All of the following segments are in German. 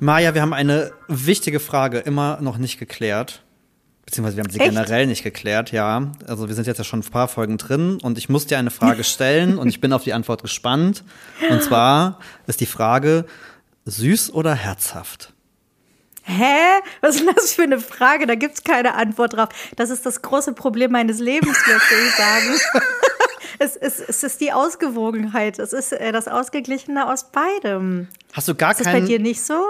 Maja, wir haben eine wichtige Frage immer noch nicht geklärt. Beziehungsweise wir haben sie Echt? generell nicht geklärt, ja. Also wir sind jetzt ja schon ein paar Folgen drin und ich muss dir eine Frage stellen und ich bin auf die Antwort gespannt. Und zwar ist die Frage, süß oder herzhaft? Hä? Was ist denn das für eine Frage? Da gibt's keine Antwort drauf. Das ist das große Problem meines Lebens, möchte ich sagen. es, es, es ist die Ausgewogenheit. Es ist äh, das Ausgeglichene aus beidem. Hast du gar Ist das bei keinen... dir nicht so?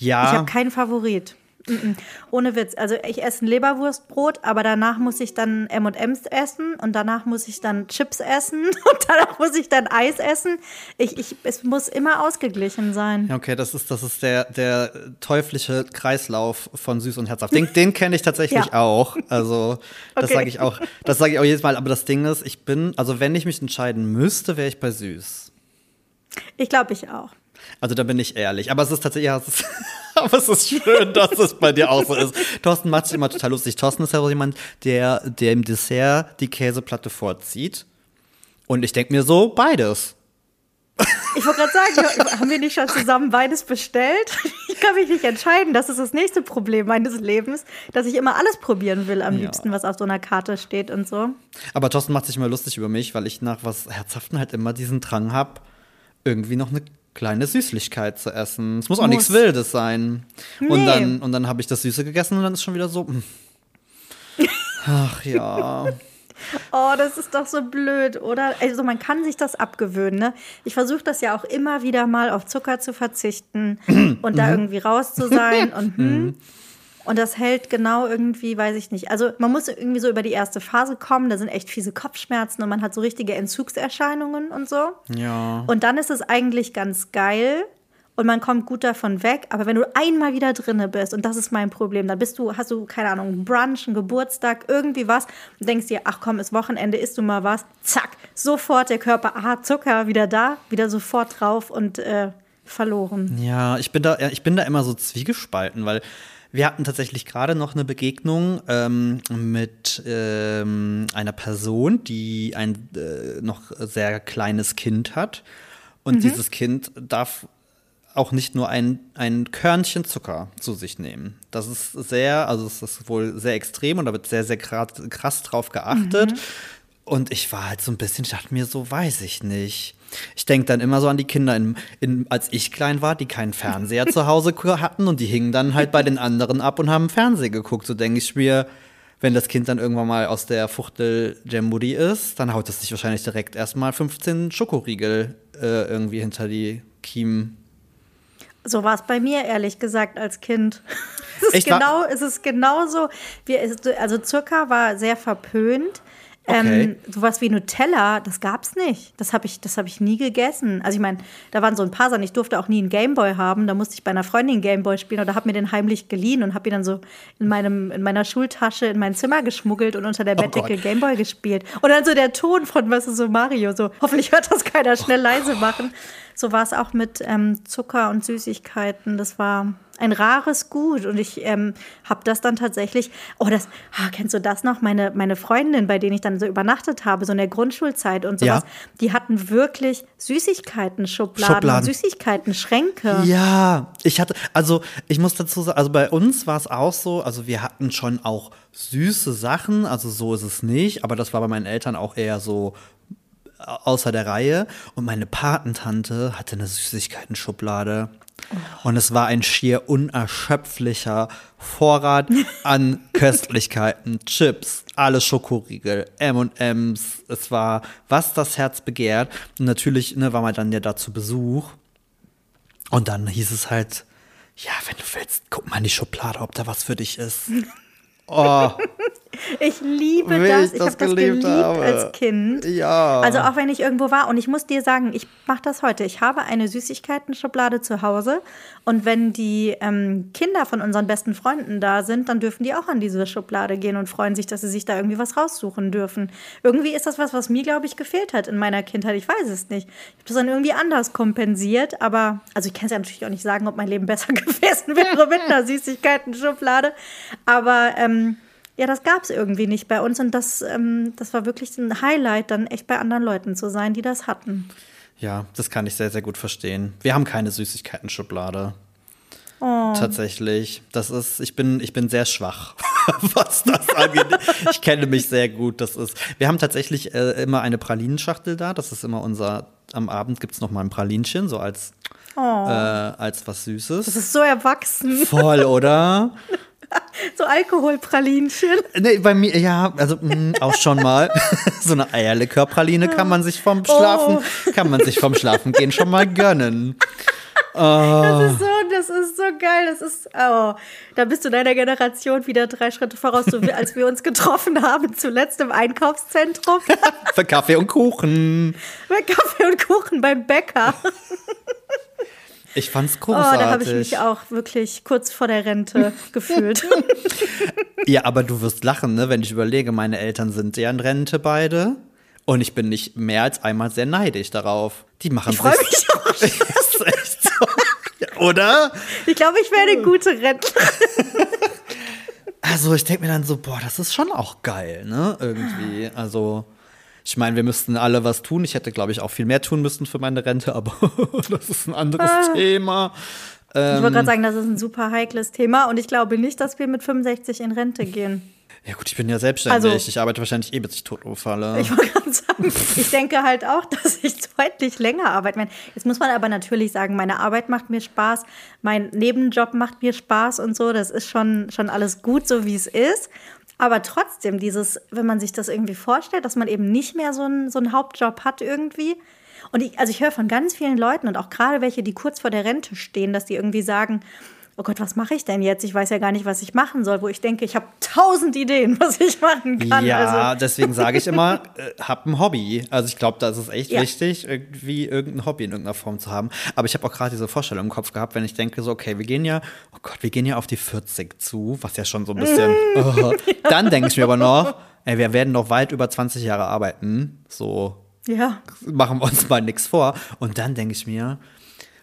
Ja, Ich habe keinen Favorit. Mm-mm. Ohne Witz. Also ich esse ein Leberwurstbrot, aber danach muss ich dann M&M's essen und danach muss ich dann Chips essen und danach muss ich dann Eis essen. Ich, ich, es muss immer ausgeglichen sein. Okay, das ist, das ist der, der teuflische Kreislauf von süß und herzhaft. Den, den kenne ich tatsächlich Ja. auch. Also, das Okay. sage ich auch, das sage ich auch jedes Mal. Aber das Ding ist, ich bin, also wenn ich mich entscheiden müsste, wäre ich bei süß. Ich glaube, ich auch. Also da bin ich ehrlich. Aber es ist tatsächlich, ja, es ist, aber es ist schön, dass es bei dir auch so ist. Thorsten macht sich immer total lustig. Thorsten ist ja auch jemand, der, der im Dessert die Käseplatte vorzieht. Und ich denke mir so, beides. Ich wollte gerade sagen, haben wir nicht schon zusammen beides bestellt? Ich kann mich nicht entscheiden. Das ist das nächste Problem meines Lebens, dass ich immer alles probieren will, am Ja. liebsten, was auf so einer Karte steht und so. Aber Thorsten macht sich immer lustig über mich, weil ich nach was Herzhaften halt immer diesen Drang habe, irgendwie noch eine kleine Süßlichkeit zu essen. Es muss auch Muss. nichts Wildes sein. Und Nee. dann, und dann habe ich das Süße gegessen und dann ist schon wieder so. hm. Ach ja. Oh, das ist doch so blöd, oder? Also man kann sich das abgewöhnen, ne? Ich versuche das ja auch immer wieder mal auf Zucker zu verzichten und da irgendwie raus zu sein und hm. Und das hält genau irgendwie, weiß ich nicht. Also man muss irgendwie so über die erste Phase kommen, da sind echt fiese Kopfschmerzen und man hat so richtige Entzugserscheinungen und so. Ja. Und dann ist es eigentlich ganz geil und man kommt gut davon weg. Aber wenn du einmal wieder drinne bist, und das ist mein Problem, dann bist du, hast du, keine Ahnung, einen Brunch, einen Geburtstag, irgendwie was und denkst dir, ach komm, ist Wochenende, isst du mal was. Zack, sofort der Körper, ah, Zucker, wieder da, wieder sofort drauf und äh, verloren. Ja, ich bin da, ja, ich bin da immer so zwiegespalten, weil wir hatten tatsächlich gerade noch eine Begegnung ähm, mit ähm, einer Person, die ein äh, noch sehr kleines Kind hat. Und dieses Kind darf auch nicht nur ein, ein Körnchen Zucker zu sich nehmen. Das ist sehr, also es ist wohl sehr extrem und da wird sehr, sehr krass, krass drauf geachtet. Und ich war halt so ein bisschen, ich dachte mir so, weiß ich nicht. Ich denke dann immer so an die Kinder, in, in, als ich klein war, die keinen Fernseher zu Hause hatten und die hingen dann halt bei den anderen ab und haben Fernsehen geguckt. So denke ich mir, wenn das Kind dann irgendwann mal aus der Fuchtel Jamboree ist, dann haut es sich wahrscheinlich direkt erstmal 15 Schokoriegel äh, irgendwie hinter die Kiemen. So war es bei mir, ehrlich gesagt, als Kind. Es ist, Echt, genau, es ist genauso. Wir, also Zucker war sehr verpönt. Okay. Ähm, sowas wie Nutella, das gab's nicht. Das habe ich, das hab ich nie gegessen. Also ich meine, da waren so ein paar Sachen. Ich durfte auch nie einen Gameboy haben. Da musste ich bei einer Freundin Gameboy spielen oder habe mir den heimlich geliehen und habe ihn dann so in, meinem, in meiner Schultasche in mein Zimmer geschmuggelt und unter der Oh Bettdecke Gott. Gameboy gespielt. Und dann so der Ton von, was ist so Mario, so hoffentlich hört das keiner schnell leise machen. So war es auch mit ähm, Zucker und Süßigkeiten. Das war ein rares Gut. Und ich ähm, habe das dann tatsächlich, oh, das, ah, kennst du das noch? Meine, meine Freundin, bei denen ich dann so übernachtet habe, so in der Grundschulzeit und sowas, Ja. die hatten wirklich Süßigkeiten-Schubladen, Schubladen. Süßigkeiten-Schränke. Ja, ich hatte, also ich muss dazu sagen, also bei uns war es auch so, also wir hatten schon auch süße Sachen, also so ist es nicht, aber das war bei meinen Eltern auch eher so außer der Reihe. Und meine Patentante hatte eine Süßigkeiten-Schublade. Und es war ein schier unerschöpflicher Vorrat an Köstlichkeiten, Chips, alle Schokoriegel, M&M's. Es war, was das Herz begehrt. Und natürlich ne, war man dann ja da zu Besuch. Und dann hieß es halt, ja, wenn du willst, guck mal in die Schublade, ob da was für dich ist. Oh, Ich liebe Wie das. ich Ich, das habe das geliebt geliebt habe. als Kind. Ja. Also auch wenn ich irgendwo war und ich muss dir sagen, ich mache das heute. Ich habe eine Süßigkeiten-Schublade zu Hause und wenn die ähm, Kinder von unseren besten Freunden da sind, dann dürfen die auch an diese Schublade gehen und freuen sich, dass sie sich da irgendwie was raussuchen dürfen. Irgendwie ist das was, was mir, glaube ich, gefehlt hat in meiner Kindheit. Ich weiß es nicht. Ich habe das dann irgendwie anders kompensiert, aber also ich kann es ja natürlich auch nicht sagen, ob mein Leben besser gewesen wäre mit einer Süßigkeiten-Schublade. Aber ähm, ja, das gab es irgendwie nicht bei uns und das, ähm, das war wirklich ein Highlight, dann echt bei anderen Leuten zu sein, die das hatten. Ja, das kann ich sehr, sehr gut verstehen. Wir haben keine Süßigkeiten-Schublade. Oh. Tatsächlich. Das ist, ich bin, ich bin sehr schwach, was das angeht. Ich kenne mich sehr gut. Das ist, wir haben tatsächlich äh, immer eine Pralinenschachtel da. Das ist immer unser, am Abend gibt es noch mal ein Pralinchen, so als, Oh. äh, als was Süßes. Das ist so erwachsen. Voll, oder? So Alkoholpralinchen. Nee, bei mir, ja, also mh, auch schon mal. so eine Eierlikörpraline kann man sich vom Schlafen, kann man sich vom Schlafen gehen schon mal gönnen. Das ist so, das ist so geil. Das ist, oh, da bist du deiner Generation wieder drei Schritte voraus, so wie als wir uns getroffen haben, zuletzt im Einkaufszentrum. Für Kaffee und Kuchen. Mit Kaffee und Kuchen beim Bäcker. Ich fand's Oh, großartig. da habe ich mich auch wirklich kurz vor der Rente gefühlt. Ja, aber du wirst lachen, ne, wenn ich überlege, meine Eltern sind ja in Rente beide. Und ich bin nicht mehr als einmal sehr neidisch darauf. Die machen Ich freue mich auch. Das ist echt so. Oder? Ich glaube, ich werde eine gute Rentnerin. Also ich denke mir dann so, boah, das ist schon auch geil, ne? Irgendwie. Also, ich meine, wir müssten alle was tun. Ich hätte, glaube ich, auch viel mehr tun müssen für meine Rente, aber das ist ein anderes Ah. Thema. Ich wollte gerade sagen, das ist ein super heikles Thema und ich glaube nicht, dass wir mit 65 in Rente gehen. Ja gut, ich bin ja selbstständig. Also- ich arbeite wahrscheinlich eh, bis ich tot umfalle. Ich wollte gerade sagen, ich denke halt auch, dass ich deutlich länger arbeiten werde. Jetzt muss man aber natürlich sagen, meine Arbeit macht mir Spaß, mein Nebenjob macht mir Spaß und so. Das ist schon, schon alles gut, so wie es ist. Aber trotzdem, dieses, wenn man sich das irgendwie vorstellt, dass man eben nicht mehr so einen, so einen Hauptjob hat irgendwie. Und ich, also ich höre von ganz vielen Leuten und auch gerade welche, die kurz vor der Rente stehen, dass die irgendwie sagen, oh Gott, was mache ich denn jetzt? Ich weiß ja gar nicht, was ich machen soll, wo ich denke, ich habe tausend Ideen, was ich machen kann. ja, Also, deswegen sage ich immer, äh, hab ein Hobby. Also ich glaube, da ist es echt Ja. wichtig, irgendwie irgendein Hobby in irgendeiner Form zu haben. Aber ich habe auch gerade diese Vorstellung im Kopf gehabt, wenn ich denke, so, okay, wir gehen ja, oh Gott, wir gehen ja auf die 40 zu, was ja schon so ein bisschen. oh. Dann denke ich mir aber noch, ey, wir werden noch weit über 20 Jahre arbeiten. So, ja. machen wir uns mal nichts vor. Und dann denke ich mir,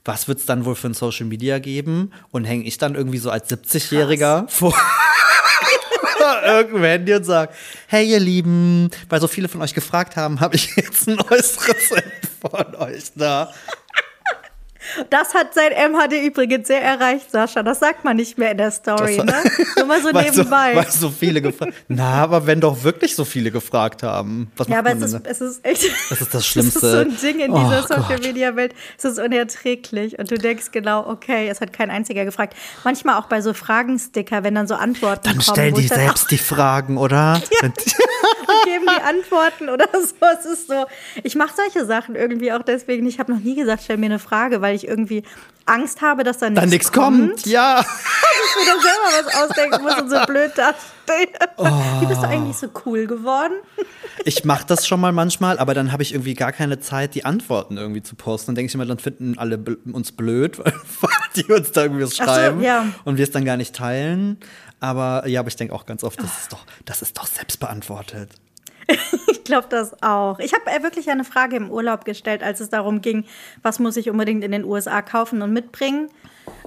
was wird es dann wohl für ein Social Media geben? Und hänge ich dann irgendwie so als 70-Jähriger vor irgendeinem Handy und sage, hey ihr Lieben, weil so viele von euch gefragt haben, habe ich jetzt ein neues Rezept von euch da. Das hat sein MHD übrigens sehr erreicht, Sascha. Das sagt man nicht mehr in der Story, Das- ne? Nur mal so weil, so, nebenbei. weil so viele gefragt Na, aber wenn doch wirklich so viele gefragt haben, was ja, aber man es ist, es ist echt. Das ist das Es Schlimmste. ist so ein Ding in Oh dieser Social Gott. Media Welt. Es ist unerträglich. Und du denkst genau, okay, es hat kein einziger gefragt. Manchmal auch bei so Fragensticker, wenn dann so Antworten Dann kommen. stellen wo die ich dann selbst die Fragen, oder? Wenn- auch geben die Antworten oder so. Es ist so. Ich mache solche Sachen irgendwie auch deswegen. Ich habe noch nie gesagt, stell mir eine Frage, weil ich irgendwie Angst habe, dass dann Dann nichts kommt. Ja. ich mir dann selber was ausdenken muss und so blöd dastehe. Oh. Wie bist du eigentlich so cool geworden? Ich mache das schon mal manchmal, aber dann habe ich irgendwie gar keine Zeit, die Antworten irgendwie zu posten. Dann denke ich immer, dann finden alle bl uns blöd, weil die uns da irgendwie was Ach so, schreiben ja. und wir es dann gar nicht teilen. Aber ja, aber ich denke auch ganz oft, das ist doch, das ist doch selbst beantwortet. Ich glaube das auch. Ich habe wirklich eine Frage im Urlaub gestellt, als es darum ging, was muss ich unbedingt in den USA kaufen und mitbringen.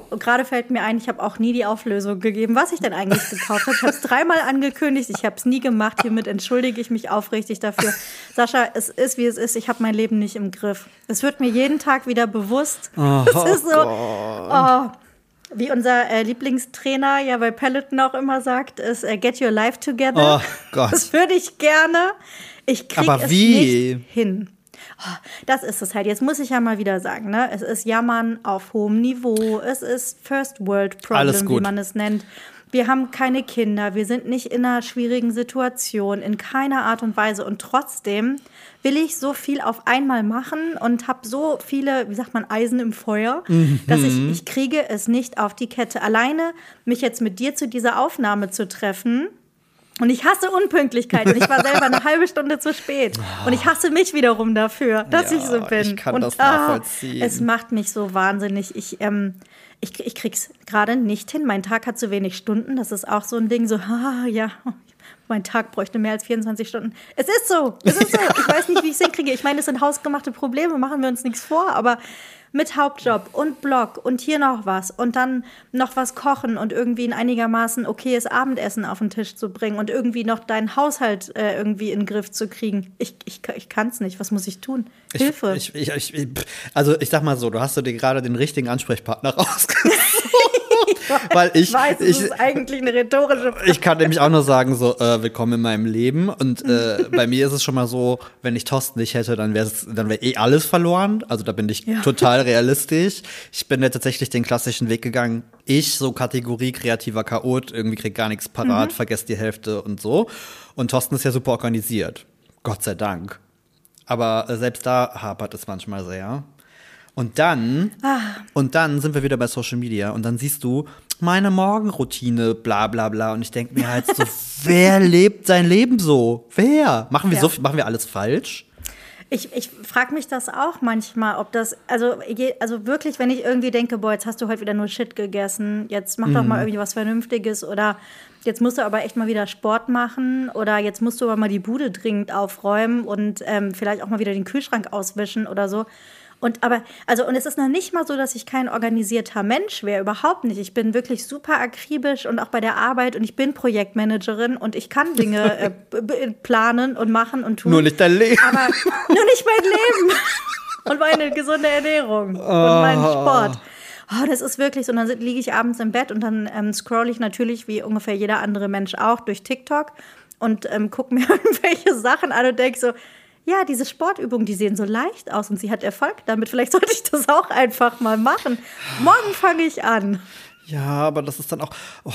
Und gerade fällt mir ein, ich habe auch nie die Auflösung gegeben, was ich denn eigentlich gekauft habe. Ich habe es dreimal angekündigt, ich habe es nie gemacht. Hiermit entschuldige ich mich aufrichtig dafür. Sascha, es ist wie es ist. Ich habe mein Leben nicht im Griff. Es wird mir jeden Tag wieder bewusst. es ist so, oh, wie unser äh, Lieblingstrainer ja bei Peloton auch immer sagt, ist äh, Get Your Life Together. Oh Gott. Das würde ich gerne. Ich kriege Aber es wie? nicht hin. Oh, Das ist es halt. Jetzt muss ich ja mal wieder sagen, ne? Es ist Jammern auf hohem Niveau. Es ist First World Problem, wie man es nennt. Wir haben keine Kinder. Wir sind nicht in einer schwierigen Situation, in keiner Art und Weise. Und trotzdem will ich so viel auf einmal machen und habe so viele, wie sagt man, Eisen im Feuer, dass ich, ich kriege es nicht auf die Kette. Alleine mich jetzt mit dir zu dieser Aufnahme zu treffen, und ich hasse Unpünktlichkeit. Und ich war selber eine halbe Stunde zu spät. Und ich hasse mich wiederum dafür, dass Ja, ich so bin. ich kann und, das nachvollziehen. es macht mich so wahnsinnig. Ich, ähm, ich, ich krieg's gerade nicht hin. Mein Tag hat zu wenig Stunden. Das ist auch so ein Ding, so, ah, ja, mein Tag bräuchte mehr als 24 Stunden. Es ist so, es ist so. Ich weiß nicht, wie ich es hinkriege. Ich meine, es sind hausgemachte Probleme, machen wir uns nichts vor, aber mit Hauptjob und Blog und hier noch was und dann noch was kochen und irgendwie ein einigermaßen okayes Abendessen auf den Tisch zu bringen und irgendwie noch deinen Haushalt äh, irgendwie in den Griff zu kriegen. Ich, ich, ich kann es nicht. Was muss ich tun? Hilfe. Ich, ich, ich, also ich sag mal so, du hast dir gerade den richtigen Ansprechpartner rausgesucht. Weil ich, ich weiß, es ich, ist eigentlich eine rhetorische Frage. ich kann nämlich auch nur sagen, so, äh, willkommen in meinem Leben. Und äh, bei mir ist es schon mal so, wenn ich Thorsten nicht hätte, dann wäre dann wär eh alles verloren. Also da bin ich Ja. total realistisch. Ich bin ja tatsächlich den klassischen Weg gegangen. Ich, so Kategorie kreativer Chaot, irgendwie krieg gar nichts parat, vergesst die Hälfte und so. Und Thorsten ist ja super organisiert. Gott sei Dank. Aber äh, selbst da hapert es manchmal sehr. Und dann, und dann sind wir wieder bei Social Media und dann siehst du meine Morgenroutine, bla bla bla. Und ich denke mir halt so, wer lebt sein Leben so? Wer? Machen wir Ja. so machen wir alles falsch? Ich, ich frage mich das auch manchmal, ob das, also, also wirklich, wenn ich irgendwie denke, boah, jetzt hast du heute wieder nur Shit gegessen, jetzt mach doch mal irgendwie was Vernünftiges oder jetzt musst du aber echt mal wieder Sport machen oder jetzt musst du aber mal die Bude dringend aufräumen und ähm, vielleicht auch mal wieder den Kühlschrank auswischen oder so. Und aber, also, und es ist noch nicht mal so, dass ich kein organisierter Mensch wäre, überhaupt nicht. Ich bin wirklich super akribisch und auch bei der Arbeit und ich bin Projektmanagerin und ich kann Dinge äh, planen und machen und tun. Nur nicht dein Leben. Aber nur nicht mein Leben. Und meine gesunde Ernährung. Und meinen Sport. Oh, das ist wirklich so. Und dann liege ich abends im Bett und dann ähm, scroll ich natürlich, wie ungefähr jeder andere Mensch auch, durch TikTok und ähm, gucke mir irgendwelche Sachen an und denke so, ja, diese Sportübungen, die sehen so leicht aus und sie hat Erfolg damit. Vielleicht sollte ich das auch einfach mal machen. Morgen fange ich an. Ja, aber das ist dann auch, oh,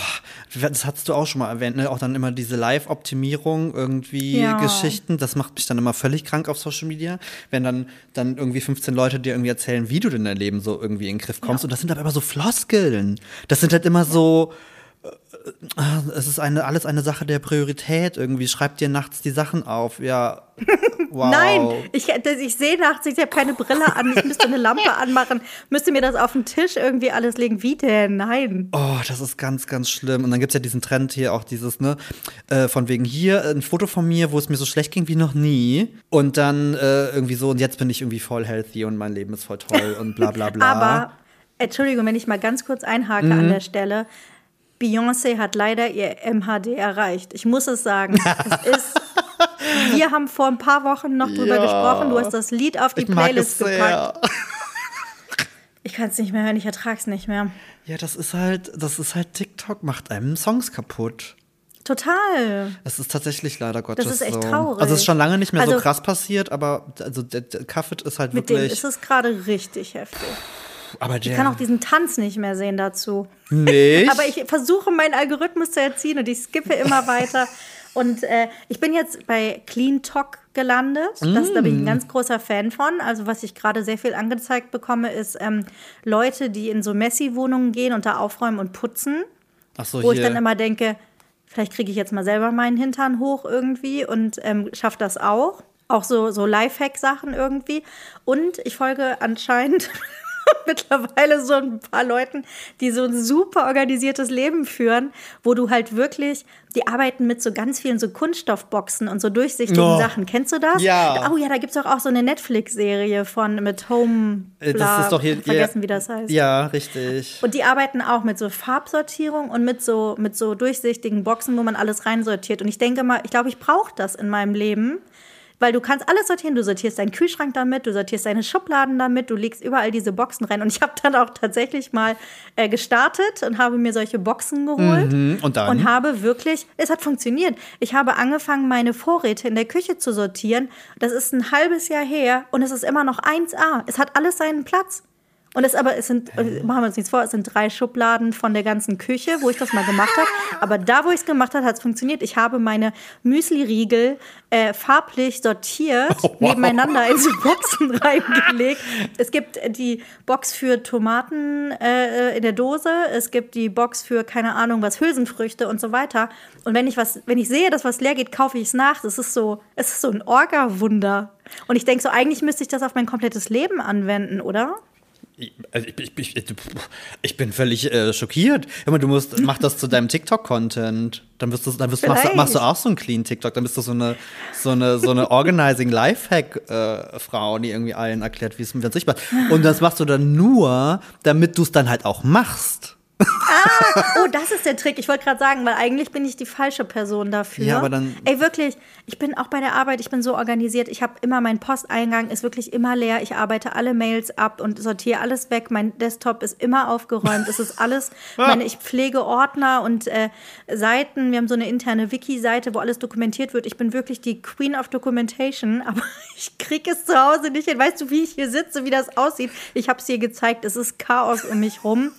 das hattest du auch schon mal erwähnt, ne? auch dann immer diese Live-Optimierung, irgendwie Ja. Geschichten, das macht mich dann immer völlig krank auf Social Media, wenn dann, dann irgendwie 15 Leute dir irgendwie erzählen, wie du denn dein Leben so irgendwie in den Griff kommst. Und das sind aber immer so Floskeln. Das sind halt immer so, es ist eine, alles eine Sache der Priorität irgendwie. Schreib dir nachts die Sachen auf. Ja, wow. Nein, ich, ich sehe nachts, ich habe keine Brille an, ich müsste eine Lampe anmachen, müsste mir das auf den Tisch irgendwie alles legen. Wie denn? Nein. Oh, das ist ganz, ganz schlimm. Und dann gibt's ja diesen Trend hier auch dieses, ne, äh, von wegen hier ein Foto von mir, wo es mir so schlecht ging wie noch nie. Und dann äh, irgendwie so, und jetzt bin ich irgendwie voll healthy und mein Leben ist voll toll und bla bla bla. Aber, Entschuldigung, wenn ich mal ganz kurz einhake an der Stelle. Beyoncé hat leider ihr MHD erreicht. Ich muss es sagen. es ist. Wir haben vor ein paar Wochen noch drüber Ja. gesprochen. Du hast das Lied auf die ich Playlist gepackt. Ich kann es nicht mehr hören, ich ertrage es nicht mehr. Ja, das ist halt, das ist halt TikTok macht einem Songs kaputt. Total. Es ist tatsächlich leider Gottes ist echt so. traurig. Also es ist schon lange nicht mehr so Also- krass passiert, aber also der, der Kaffet ist halt Mit dem wirklich. ist es gerade richtig heftig. Aber Ich der, kann auch diesen Tanz nicht mehr sehen dazu. nicht. Aber ich versuche meinen Algorithmus zu erziehen und ich skippe immer weiter. Und äh, ich bin jetzt bei Clean Talk gelandet. Das, da bin ich ein ganz großer Fan von. Also was ich gerade sehr viel angezeigt bekomme, ist ähm, Leute, die in so Messi-Wohnungen gehen und da aufräumen und putzen. Ach so, Wo hier. ich dann immer denke, vielleicht kriege ich jetzt mal selber meinen Hintern hoch irgendwie und ähm, schaffe das auch. Auch so, so Lifehack-Sachen irgendwie. Und ich folge anscheinend mittlerweile so ein paar Leuten, die so ein super organisiertes Leben führen, wo du halt wirklich, die arbeiten mit so ganz vielen so Kunststoffboxen und so durchsichtigen Oh. Sachen. Kennst du das? Ja. Oh ja, da gibt es doch auch so eine Netflix-Serie von mit Home. Äh, Bla, das ist doch hier. vergessen, ja, wie das heißt. Ja, richtig. Und die arbeiten auch mit so Farbsortierung und mit so, mit so durchsichtigen Boxen, wo man alles reinsortiert. Und ich denke mal, ich glaube, ich brauche das in meinem Leben. Weil du kannst alles sortieren. Du sortierst deinen Kühlschrank damit, du sortierst deine Schubladen damit, du legst überall diese Boxen rein. Und ich habe dann auch tatsächlich mal äh, gestartet und habe mir solche Boxen geholt. Mhm, und dann? Und habe wirklich, es hat funktioniert. Ich habe angefangen, meine Vorräte in der Küche zu sortieren. Das ist ein halbes Jahr her und es ist immer noch 1A. Es hat alles seinen Platz. Und es aber, es sind, äh, machen wir uns nichts vor, es sind drei Schubladen von der ganzen Küche, wo ich das mal gemacht habe. Aber da, wo ich es gemacht habe, hat es funktioniert. Ich habe meine Müsli-Riegel äh, farblich sortiert, nebeneinander in so Boxen reingelegt. Es gibt die Box für Tomaten äh, in der Dose, es gibt die Box für, keine Ahnung, was, Hülsenfrüchte und so weiter. Und wenn ich was, wenn ich sehe, dass was leer geht, kaufe ich es nach. Das ist so, es ist so ein Orga-Wunder. Und ich denke so, eigentlich müsste ich das auf mein komplettes Leben anwenden, oder? Also ich, ich, ich, ich, bin völlig äh, schockiert. Immer, du musst, mach das zu deinem TikTok-Content. Dann wirst du, dann wirst, machst, machst, du auch so einen clean TikTok. Dann bist du so eine, so eine, so eine Organizing Lifehack-Frau, äh, die irgendwie allen erklärt, wie es mit sichtbar. Und das machst du dann nur, damit du es dann halt auch machst. Ah, oh, das ist der Trick. Ich wollte gerade sagen, weil eigentlich bin ich die falsche Person dafür. Ja, aber dann. Ey, wirklich, ich bin auch bei der Arbeit, ich bin so organisiert. Ich habe immer, mein Posteingang ist wirklich immer leer. Ich arbeite alle Mails ab und sortiere alles weg. Mein Desktop ist immer aufgeräumt. es ist alles, meine, ich pflege Ordner und äh, Seiten. Wir haben so eine interne Wiki-Seite, wo alles dokumentiert wird. Ich bin wirklich die Queen of Documentation, aber ich kriege es zu Hause nicht hin. Weißt du, wie ich hier sitze, wie das aussieht? Ich habe es dir gezeigt. Es ist Chaos um mich rum.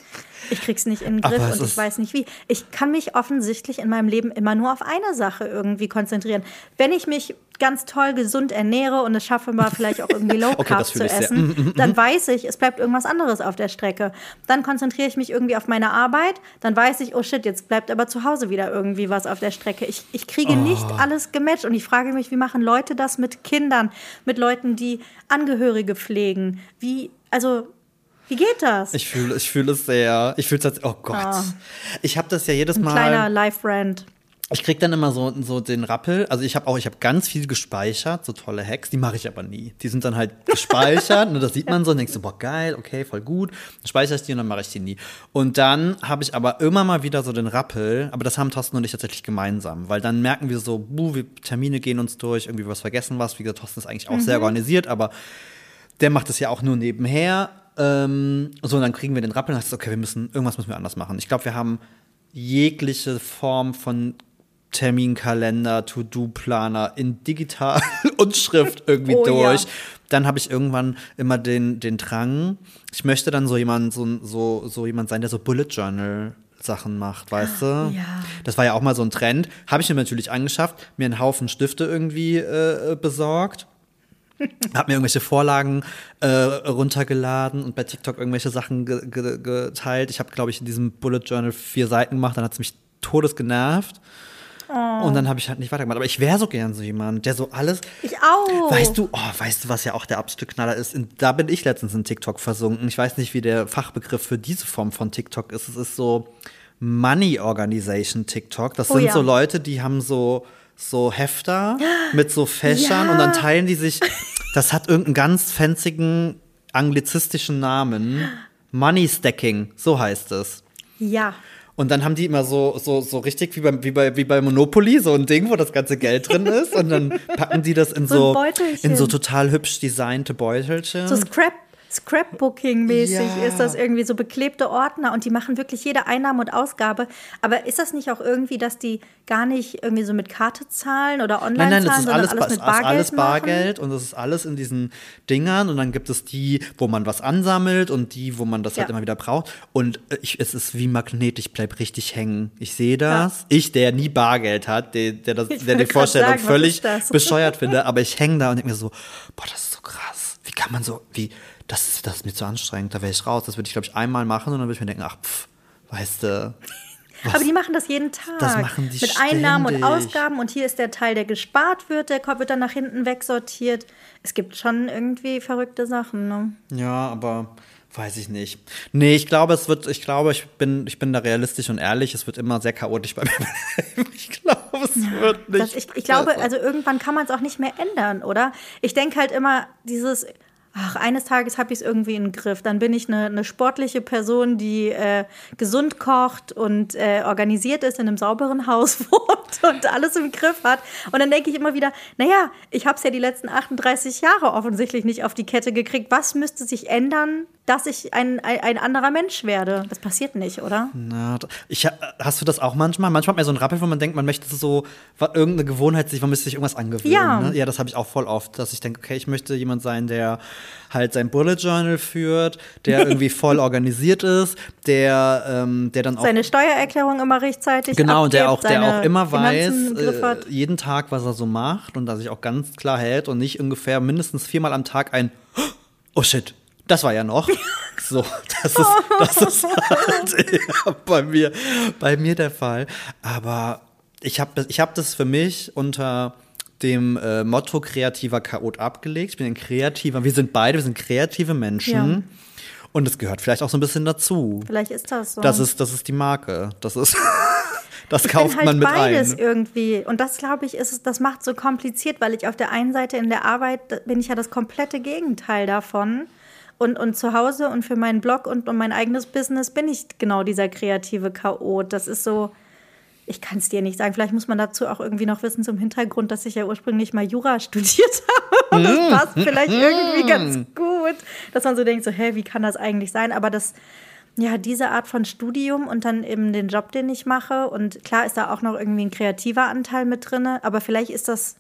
Ich krieg's nicht in den Griff und ich weiß nicht wie. Ich kann mich offensichtlich in meinem Leben immer nur auf eine Sache irgendwie konzentrieren. Wenn ich mich ganz toll gesund ernähre und es schaffe mal vielleicht auch irgendwie Low Carb okay, zu essen, mm, mm, mm, dann weiß ich, es bleibt irgendwas anderes auf der Strecke. Dann konzentriere ich mich irgendwie auf meine Arbeit, dann weiß ich, oh shit, jetzt bleibt aber zu Hause wieder irgendwie was auf der Strecke. Ich, ich kriege oh. nicht alles gematcht und ich frage mich, wie machen Leute das mit Kindern, mit Leuten, die Angehörige pflegen? Wie, also wie geht das? Ich fühle ich fühl es sehr. Ich fühle es, oh Gott. Ah. Ich habe das ja jedes Ein Mal. Kleiner Life-Rant. Ich krieg dann immer so, so den Rappel. Also ich habe auch, ich habe ganz viel gespeichert, so tolle Hacks, die mache ich aber nie. Die sind dann halt gespeichert, und das sieht man so und denkst so, boah, geil, okay, voll gut. Dann speichere ich die und dann mache ich die nie. Und dann habe ich aber immer mal wieder so den Rappel, aber das haben Thorsten und ich tatsächlich gemeinsam, weil dann merken wir so, buh, wir Termine gehen uns durch, irgendwie was vergessen was. Wie gesagt, Thorsten ist eigentlich auch mhm. sehr organisiert, aber der macht es ja auch nur nebenher ähm, so, und dann kriegen wir den Rappel und dann okay, wir müssen, irgendwas müssen wir anders machen. Ich glaube, wir haben jegliche Form von Terminkalender, To-Do-Planer in digital und Schrift irgendwie oh, durch. Ja. Dann habe ich irgendwann immer den, den Drang, ich möchte dann so jemand, so, so, so jemand sein, der so Bullet Journal Sachen macht, weißt du? Ja. Das war ja auch mal so ein Trend. Habe ich mir natürlich angeschafft, mir einen Haufen Stifte irgendwie äh, besorgt habe mir irgendwelche Vorlagen äh, runtergeladen und bei TikTok irgendwelche Sachen ge ge geteilt. Ich habe, glaube ich, in diesem Bullet Journal vier Seiten gemacht, dann hat es mich todes genervt. Oh. Und dann habe ich halt nicht weitergemacht. Aber ich wäre so gern so jemand, der so alles. Ich auch. Weißt du, oh, weißt du, was ja auch der absolute Knaller ist? In, da bin ich letztens in TikTok versunken. Ich weiß nicht, wie der Fachbegriff für diese Form von TikTok ist. Es ist so Money Organization TikTok. Das oh, sind ja. so Leute, die haben so so Hefter mit so Fächern ja. und dann teilen die sich. Das hat irgendeinen ganz fanzigen anglizistischen Namen. Money Stacking, so heißt es. Ja. Und dann haben die immer so, so, so richtig wie bei, wie, bei, wie bei Monopoly, so ein Ding, wo das ganze Geld drin ist. Und dann packen die das in so, so in so total hübsch designte Beutelchen. So Scrap Scrapbooking-mäßig ja. ist das irgendwie so beklebte Ordner und die machen wirklich jede Einnahme und Ausgabe. Aber ist das nicht auch irgendwie, dass die gar nicht irgendwie so mit Karte zahlen oder online nein, nein, zahlen, sondern alles, alles mit Bargeld alles Bargeld machen? und das ist alles in diesen Dingern und dann gibt es die, wo man was ansammelt und die, wo man das halt ja. halt immer wieder braucht. Und äh, ich, es ist wie Magnet, ich bleib richtig hängen. Ich sehe das. Ja. Ich, der nie Bargeld hat, der, der, das, der die Vorstellung sagen, völlig bescheuert finde, aber ich hänge da und denke mir so, boah, das ist so krass. Wie kann man so, wie das ist, das ist mir zu anstrengend, da wäre ich raus. Das würde ich, glaube ich, einmal machen und dann würde ich mir denken, ach, pff, weißt du. Was? Aber die machen das jeden Tag. Das machen die Mit ständig. Einnahmen und Ausgaben und hier ist der Teil, der gespart wird, der wird dann nach hinten wegsortiert. Es gibt schon irgendwie verrückte Sachen, ne? Ja, aber weiß ich nicht. Nee, ich glaube, es wird, ich glaube, ich bin, ich bin da realistisch und ehrlich, es wird immer sehr chaotisch bei mir. ich glaube, es wird nicht. Das, ich, ich glaube, also irgendwann kann man es auch nicht mehr ändern, oder? Ich denke halt immer, dieses ach, eines Tages habe ich es irgendwie den Griff. Dann bin ich eine, eine sportliche Person, die äh, gesund kocht und äh, organisiert ist, in einem sauberen Haus wohnt und alles im Griff hat. Und dann denke ich immer wieder, naja, ich habe es ja die letzten 38 Jahre offensichtlich nicht auf die Kette gekriegt. Was müsste sich ändern, dass ich ein, ein, ein, anderer Mensch werde. Das passiert nicht, oder? Na, ich, hast du das auch manchmal? Manchmal hat man so einen Rappel, wo man denkt, man möchte so irgendeine Gewohnheit sich, man müsste sich irgendwas angewöhnen. Ja, ne? ja das habe ich auch voll oft, dass ich denke, okay, ich möchte jemand sein, der halt sein Bullet Journal führt, der irgendwie voll organisiert ist, der, ähm, der dann auch seine Steuererklärung immer rechtzeitig genau abgibt, der auch der auch immer weiß äh, jeden Tag, was er so macht und dass sich auch ganz klar hält und nicht ungefähr mindestens viermal am Tag ein Oh shit, das war ja noch. So, das ist, das ist halt bei mir, bei mir der Fall. Aber ich habe ich hab das für mich unter dem äh, Motto kreativer Chaot abgelegt. Ich bin ein kreativer, wir sind beide, wir sind kreative Menschen. Ja. Und es gehört vielleicht auch so ein bisschen dazu. Vielleicht ist das so. Das ist, das ist die Marke. Das ist. Das ich kauft bin halt man mit beides ein. irgendwie. Und das, glaube ich, ist es, das macht so kompliziert, weil ich auf der einen Seite in der Arbeit bin ich ja das komplette Gegenteil davon. Und, und zu Hause und für meinen Blog und, und mein eigenes Business bin ich genau dieser kreative Chaot. Das ist so, ich kann es dir nicht sagen. Vielleicht muss man dazu auch irgendwie noch wissen zum Hintergrund, dass ich ja ursprünglich mal Jura studiert habe. Und das Mm. passt vielleicht irgendwie ganz gut, dass man so denkt, so, hä, wie kann das eigentlich sein? Aber das, ja, diese Art von Studium und dann eben den Job, den ich mache. Und klar ist da auch noch irgendwie ein kreativer Anteil mit drin, aber vielleicht ist das,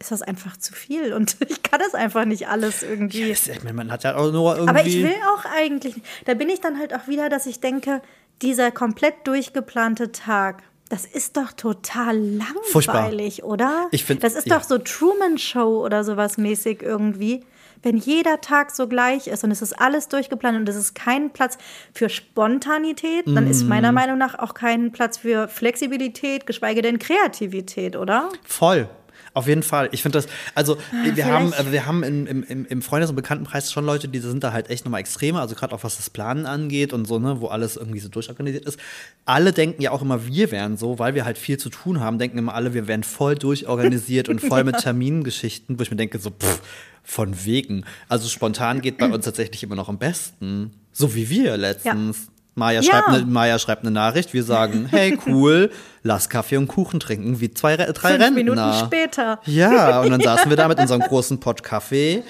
ist das einfach zu viel und ich kann das einfach nicht alles irgendwie. Ich meine, man hat ja auch nur irgendwie. Aber ich will auch eigentlich, nicht. da bin ich dann halt auch wieder, dass ich denke, dieser komplett durchgeplante Tag, das ist doch total langweilig, oder? Ich find- das ist ja. doch so Truman Show oder sowas mäßig irgendwie. Wenn jeder Tag so gleich ist und es ist alles durchgeplant und es ist kein Platz für Spontanität, dann ist Mm. meiner Meinung nach auch kein Platz für Flexibilität, geschweige denn Kreativität, oder? Voll. Auf jeden Fall. Ich finde das, also wir haben, vielleicht- wir haben im, im, im- Freundes- und Bekanntenkreis schon Leute, die sind da halt echt nochmal extremer, also gerade auch was das Planen angeht und so, ne, wo alles irgendwie so durchorganisiert ist. Alle denken ja auch immer, wir wären so, weil wir halt viel zu tun haben, denken immer alle, wir wären voll durchorganisiert und voll mit Termingeschichten, wo ich mir denke, so, pff, von wegen. Also spontan geht bei uns tatsächlich immer noch am besten. So wie wir letztens. Maja, Ja. schreibt eine, Maja schreibt eine Nachricht, wir sagen, hey cool, lass Kaffee und Kuchen trinken, wie zwei, Re- drei Fünf Rentner. Minuten später. Ja, und dann saßen wir da mit unserem großen Pott Kaffee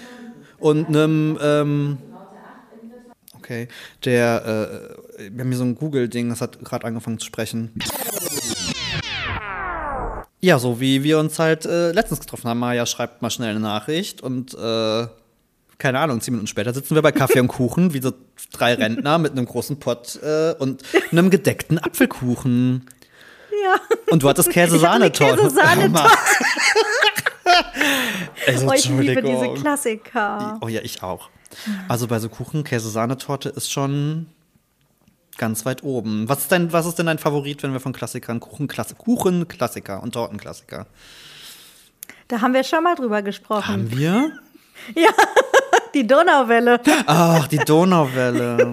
und einem, ähm, okay, der, äh, wir haben hier so ein Google-Ding, das hat gerade angefangen zu sprechen. Ja, so wie wir uns halt äh, letztens getroffen haben. Maja schreibt mal schnell eine Nachricht und äh, keine Ahnung, zehn Minuten später sitzen wir bei Kaffee und Kuchen, wie so drei Rentner mit einem großen Pott äh, und einem gedeckten Apfelkuchen. Ja. Und du hattest Käsesahnetorte. Käsesahnetorte. Also, Oh, ich liebe diese. Klassiker. Oh ja, ich auch. Also bei so Kuchen, Käse-Sahnetorte ist schon ganz weit oben. Was ist, dein, was ist denn dein Favorit, wenn wir von Klassikern Kuchen, Klasse, Kuchen Klassiker und Tortenklassiker? Da haben wir schon mal drüber gesprochen. Haben wir? Die Donauwelle. Ach, die Donauwelle.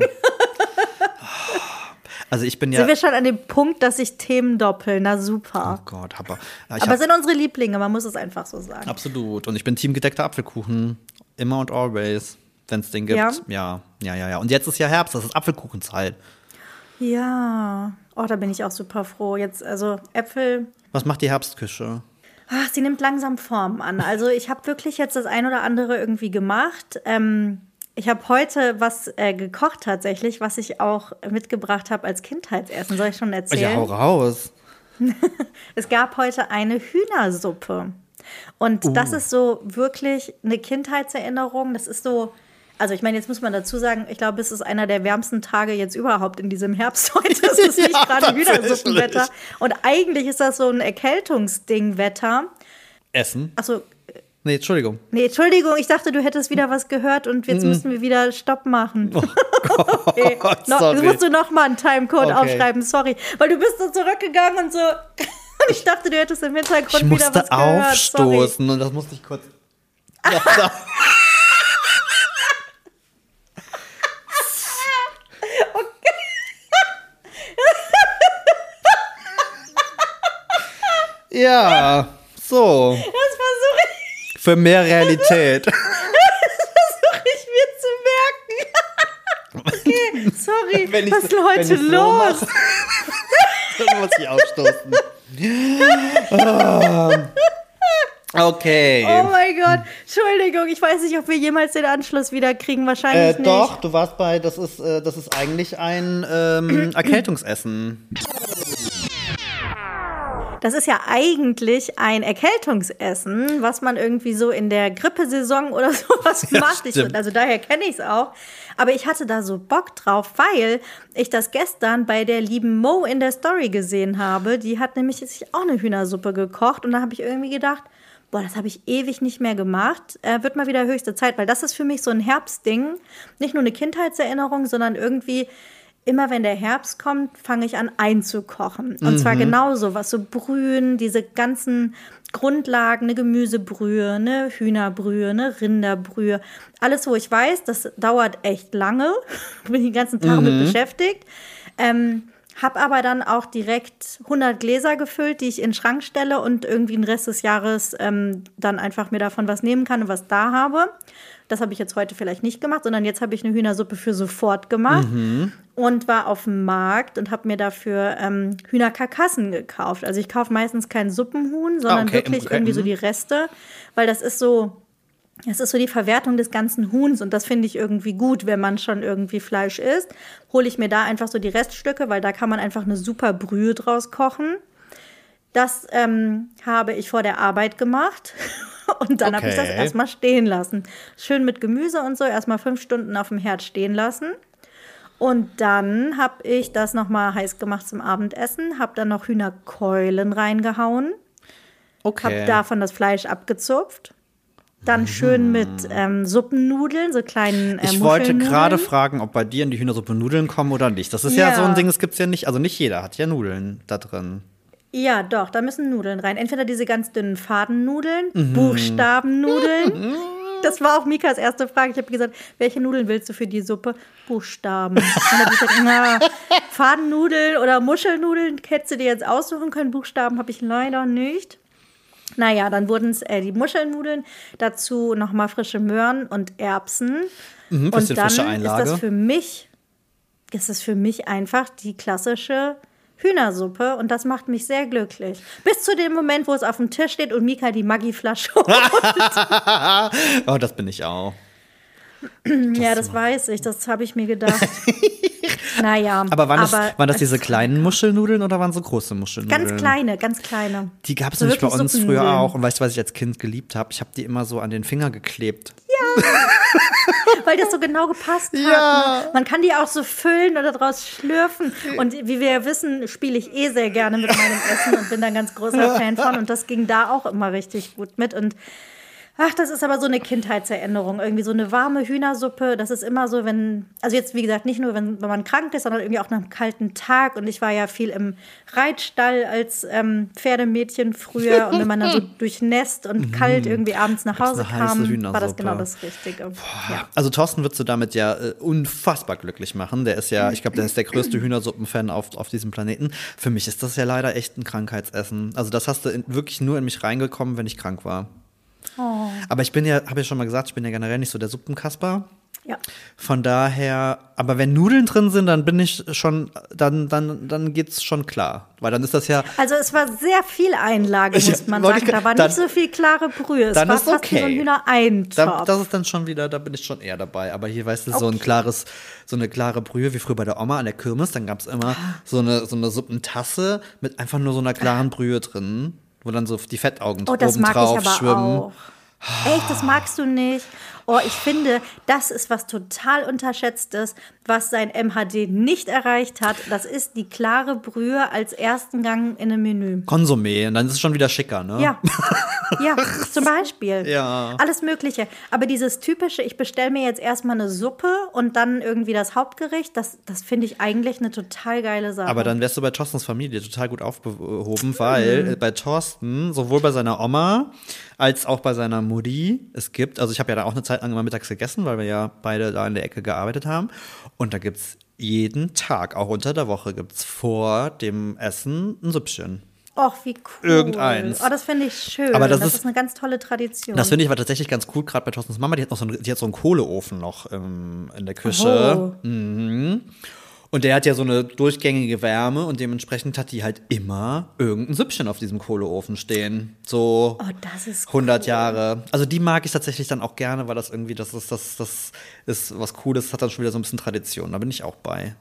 Also ich bin ja. Sind wir schon an dem Punkt, dass sich Themen doppeln? Na super. Oh Gott, aber. Ich Aber sind unsere Lieblinge, man muss es einfach so sagen. absolut. Und ich bin Team gedeckter Apfelkuchen. Immer und always. Wenn es den gibt. Ja? ja, ja, ja, ja. Und jetzt ist ja Herbst, das ist Apfelkuchenzeit. Ja. Oh, da bin ich auch super froh. Jetzt, also Äpfel. Was macht die Herbstküche? Ach, sie nimmt langsam Form an. Also ich habe wirklich jetzt das ein oder andere irgendwie gemacht. Ähm, ich habe heute was äh, gekocht tatsächlich, was ich auch mitgebracht habe als Kindheitsessen. Soll ich schon Ja, erzählen? hau raus. Es gab heute eine Hühnersuppe. Und das ist so wirklich eine Kindheitserinnerung. Das ist so, also ich meine, jetzt muss man dazu sagen, ich glaube, es ist einer der wärmsten Tage jetzt überhaupt in diesem Herbst heute. Es ist nicht Ja, gerade Hühnersuppenwetter. tatsächlich. Und eigentlich ist das so ein Erkältungsding-Wetter. Essen? Achso, Nee, Entschuldigung. nee, Entschuldigung, ich dachte, du hättest wieder was gehört und jetzt müssen wir wieder Stopp machen. okay. no, sorry. jetzt musst du noch mal einen Timecode Okay. aufschreiben, sorry. Weil du bist so zurückgegangen und so. Und ich dachte, du hättest im Hintergrund Ich wieder was musste gehört. Sorry. aufstoßen und das musste ich kurz. Ja, so. Das versuche ich, Für mehr Realität. versuch ich mir zu merken. okay, sorry. Wenn was ist wenn heute so los? mache. Dann muss ich aufstoßen. Ah. Okay. oh mein Gott. Entschuldigung, ich weiß nicht, ob wir jemals den Anschluss wieder kriegen. Äh, Wahrscheinlich nicht. doch, du warst bei, das ist, äh, das ist eigentlich ein ähm, Erkältungsessen. Das ist ja eigentlich ein Erkältungsessen, was man irgendwie so in der Grippesaison oder sowas Ja, macht. Ich, also daher kenne ich es auch. Aber ich hatte da so Bock drauf, weil ich das gestern bei der lieben Mo in der Story gesehen habe. Die hat nämlich sich auch eine Hühnersuppe gekocht und da habe ich irgendwie gedacht, boah, das habe ich ewig nicht mehr gemacht. Äh, wird mal wieder höchste Zeit, weil das ist für mich so ein Herbstding. Nicht nur eine Kindheitserinnerung, sondern irgendwie immer wenn der Herbst kommt, fange ich an einzukochen. Und mhm. zwar genauso, was so Brühen, diese ganzen Grundlagen, eine Gemüsebrühe, eine Hühnerbrühe, eine Rinderbrühe. Alles, wo ich weiß, das dauert echt lange. Bin ich den ganzen Tag mhm. mit beschäftigt. Ähm, hab aber dann auch direkt 100 Gläser gefüllt, die ich in den Schrank stelle und irgendwie den Rest des Jahres ähm, dann einfach mir davon was nehmen kann und was da habe. Das habe ich jetzt heute vielleicht nicht gemacht, sondern jetzt habe ich eine Hühnersuppe für sofort gemacht mhm. und war auf dem Markt und habe mir dafür ähm, Hühnerkarkassen gekauft. Also ich kaufe meistens kein Suppenhuhn, sondern ah, okay. wirklich okay. irgendwie so die Reste, weil das ist so es ist so die Verwertung des ganzen Huhns und das finde ich irgendwie gut, wenn man schon irgendwie Fleisch isst. Hole ich mir da einfach so die Reststücke, weil da kann man einfach eine super Brühe draus kochen. Das ähm, habe ich vor der Arbeit gemacht Und dann okay. habe ich das erstmal stehen lassen. Schön mit Gemüse und so, erstmal fünf Stunden auf dem Herd stehen lassen. Und dann habe ich das nochmal heiß gemacht zum Abendessen, habe dann noch Hühnerkeulen reingehauen. Okay. Habe davon das Fleisch abgezupft. Dann mhm. schön mit ähm, Suppennudeln, so kleinen äh, Ich wollte gerade fragen, ob bei dir in die Hühnersuppe Nudeln kommen oder nicht. Das ist ja, ja so ein Ding, das gibt es ja nicht. Also nicht jeder hat ja Nudeln da drin. Ja, doch, da müssen Nudeln rein. Entweder diese ganz dünnen Fadennudeln, mhm. Buchstabennudeln. Das war auch Mikas erste Frage. Ich habe gesagt, welche Nudeln willst du für die Suppe? Buchstaben. Und dann gesagt, na, Fadennudeln oder Muschelnudeln hättest du dir jetzt aussuchen können. Buchstaben habe ich leider nicht. Naja, dann wurden es äh, die Muschelnudeln, dazu nochmal frische Möhren und Erbsen. Mhm, und dann ist das für mich, ist das für mich einfach die klassische Hühnersuppe und das macht mich sehr glücklich. Bis zu dem Moment, wo es auf dem Tisch steht und Mika die Maggi-Flasche holt. oh, das bin ich auch. ja, das weiß ich, das habe ich mir gedacht. naja. Aber waren das, aber waren das diese kleinen Muschelnudeln oder waren so große Muschelnudeln? Ganz kleine, ganz kleine. Die gab es so nämlich bei uns früher auch. Und weißt du, was ich als Kind geliebt habe? Ich habe die immer so an den Finger geklebt. Ja. Weil das so genau gepasst hat. Ja. Ne? Man kann die auch so füllen oder daraus schlürfen. Und wie wir ja wissen, spiele ich eh sehr gerne mit meinem Essen und bin da ein ganz großer Fan von. Und das ging da auch immer richtig gut mit. Und Ach, das ist aber so eine Kindheitserinnerung. Irgendwie so eine warme Hühnersuppe. Das ist immer so, wenn, also jetzt wie gesagt, nicht nur, wenn, wenn man krank ist, sondern irgendwie auch nach einem kalten Tag. Und ich war ja viel im Reitstall als ähm, Pferdemädchen früher. Und wenn man dann so durchnässt und kalt mhm. irgendwie abends nach Hause kam, war das genau das Richtige. Ja. Also Thorsten würdest du damit ja äh, unfassbar glücklich machen. Der ist ja, ich glaube, der ist der größte Hühnersuppenfan auf, auf diesem Planeten. Für mich ist das ja leider echt ein Krankheitsessen. Also das hast du in, wirklich nur in mich reingekommen, wenn ich krank war. Oh. Aber ich bin ja, habe ja schon mal gesagt, ich bin ja generell nicht so der Suppenkasper. Ja. Von daher, aber wenn Nudeln drin sind, dann bin ich schon, dann, dann, dann geht's schon klar. Weil dann ist das ja. Also es war sehr viel Einlage, muss man sagen. da war dann, nicht so viel klare Brühe. Es dann war ist fast okay. wie so ein Hühnereintopf. das ist dann schon wieder, da bin ich schon eher dabei. Aber hier, weißt du, okay. so ein klares, so eine klare Brühe, wie früher bei der Oma an der Kirmes, dann gab es immer so eine, so eine Suppentasse mit einfach nur so einer klaren Brühe drin wo dann so die Fettaugen oh, oben drauf schwimmen. Auch. Echt, das magst du nicht? Oh, ich finde, das ist was total Unterschätztes, was sein MHD nicht erreicht hat. Das ist die klare Brühe als ersten Gang in einem Menü. Konsumé, und dann ist es schon wieder schicker, ne? Ja. Ja, zum Beispiel. Ja. Alles Mögliche. Aber dieses typische, ich bestelle mir jetzt erstmal eine Suppe und dann irgendwie das Hauptgericht, das, das finde ich eigentlich eine total geile Sache. Aber dann wärst du bei Thorstens Familie total gut aufgehoben, weil mhm. bei Thorsten, sowohl bei seiner Oma als auch bei seiner Mutti, es gibt, also ich habe ja da auch eine Zeit lang immer mittags gegessen, weil wir ja beide da in der Ecke gearbeitet haben. Und da gibt es jeden Tag, auch unter der Woche, gibt es vor dem Essen ein Süppchen. Och, wie cool. Irgendeins. Oh, das finde ich schön. Aber das, das ist, ist, eine ganz tolle Tradition. Das finde ich aber tatsächlich ganz cool, gerade bei Thorstens Mama. Die hat noch so einen, die hat so einen Kohleofen noch ähm, in der Küche. Oh. Mhm. Und der hat ja so eine durchgängige Wärme und dementsprechend hat die halt immer irgendein Süppchen auf diesem Kohleofen stehen. So oh, das ist 100 cool. Jahre. Also die mag ich tatsächlich dann auch gerne, weil das irgendwie, das ist, das, das ist was Cooles, hat dann schon wieder so ein bisschen Tradition. Da bin ich auch bei.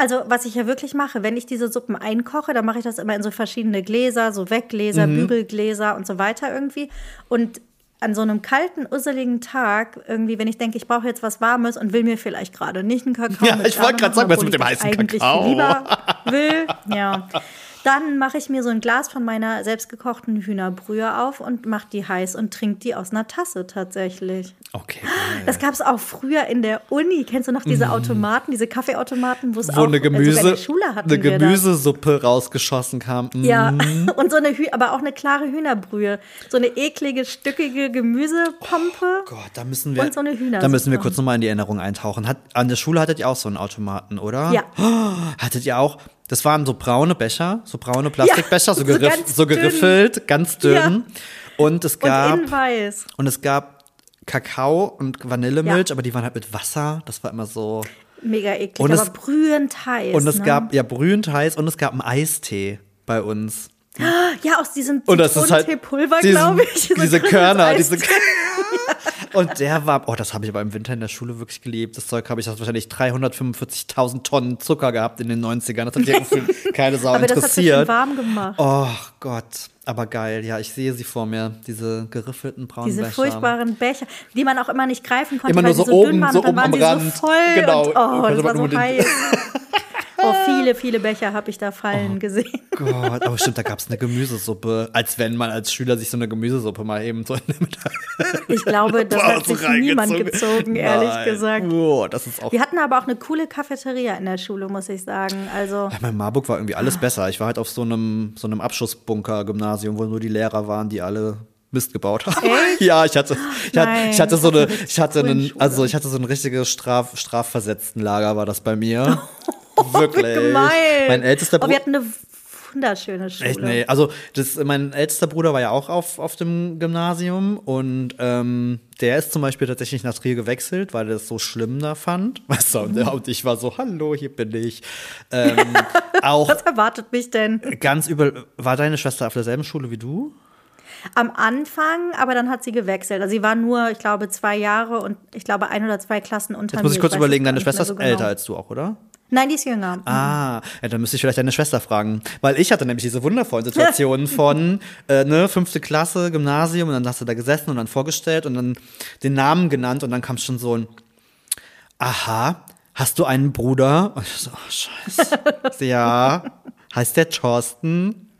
Also, was ich ja wirklich mache, wenn ich diese Suppen einkoche, dann mache ich das immer in so verschiedene Gläser, so Weggläser, mhm. Bügelgläser und so weiter irgendwie. Und an so einem kalten, usseligen Tag, irgendwie, wenn ich denke, ich brauche jetzt was Warmes und will mir vielleicht gerade nicht einen Kakao. Ja, ich wollte gerade sagen, was mit dem heißen Kakao. lieber will, ja. Dann mache ich mir so ein Glas von meiner selbstgekochten Hühnerbrühe auf und mache die heiß und trinke die aus einer Tasse tatsächlich. Okay. Das gab es auch früher in der Uni. Kennst du noch diese Automaten, diese Kaffeeautomaten, wo es auch eine in Gemüse, der Schule hatten eine. Gemüsesuppe rausgeschossen kam. Mm. Ja, und so eine Hü aber auch eine klare Hühnerbrühe. So eine eklige, stückige Gemüsepampe. Gott, da müssen wir, Und so eine Hühnersuppe. da müssen wir kurz nochmal in die Erinnerung eintauchen. Hat, an der Schule hattet ihr auch so einen Automaten, oder? Ja. Hattet ihr auch, das waren so braune Becher, so braune Plastikbecher, so, so geriff, ganz so dünn. geriffelt, ganz dünn. Ja. Und es gab, Und weiß. und es gab Kakao und Vanillemilch, Ja. aber die waren halt mit Wasser. Das war immer so. Mega eklig, Und es- aber brühend heiß. Und es ne? gab ja brühend heiß und es gab einen Eistee bei uns. Ja, aus diesem Und das ist halt Zitronenteepulver, diesen- glaube ich. So Diese Körner, diese Und der war, oh, das habe ich aber im Winter in der Schule wirklich geliebt. Das Zeug habe ich das wahrscheinlich 345.000 Tonnen Zucker gehabt in den 90ern. Das hat ja keine Sau Aber das hat sich schön interessiert. warm gemacht. Oh Gott, aber geil. Ja, ich sehe sie vor mir, diese geriffelten braunen Diese Becher. furchtbaren Becher, die man auch immer nicht greifen konnte, Immer weil nur die so so dünn oben, waren. so oben waren am Rand. so voll. Genau. Und, oh, das war so heiß. Oh, viele, viele Becher habe ich da fallen gesehen. Gott, aber stimmt, da gab es eine Gemüsesuppe. Als wenn man als Schüler sich so eine Gemüsesuppe mal eben so in der Mittag Ich glaube, das hat sich niemand gezogen, ehrlich Nein. gesagt. Oh, das ist auch Wir hatten aber auch eine coole Cafeteria in der Schule, muss ich sagen. Also, Ja, Mein Marburg war irgendwie alles besser. Ich war halt auf so einem, so einem Abschussbunker-Gymnasium, wo nur die Lehrer waren, die alle Mist gebaut haben. Echt? ja, ich hatte, ich hatte, Nein, ich hatte so eine, ich hatte einen, also ich hatte so ein richtiges Straf, strafversetzten Lager war das bei mir. Wirklich. gemein. Mein ältester Oh, Bruder. wir hatten eine wunderschöne Schule. Echt, nee. Also, das, mein ältester Bruder war ja auch auf, auf dem Gymnasium und ähm, der ist zum Beispiel tatsächlich nach Trier gewechselt, weil er es so schlimm da fand. Weißt du, und, der- und ich war so, hallo, hier bin ich. Ähm, auch Was erwartet mich denn? ganz übel. War deine Schwester auf derselben Schule wie du? Am Anfang, aber dann hat sie gewechselt. Also sie war nur, ich glaube, zwei Jahre und ich glaube ein oder zwei Klassen unter Jetzt muss ich kurz überlegen, deine Schwester ist so genau. älter als du auch, oder? Nein, die ist jünger. Ah, ja, dann müsste ich vielleicht deine Schwester fragen. Weil ich hatte nämlich diese wundervollen Situationen von, äh, ne, fünfte Klasse, Gymnasium, und dann hast du da gesessen und dann vorgestellt und dann den Namen genannt und dann kam schon so ein, aha, hast du einen Bruder? Und ich so, oh, scheiße. ja. Heißt der Thorsten?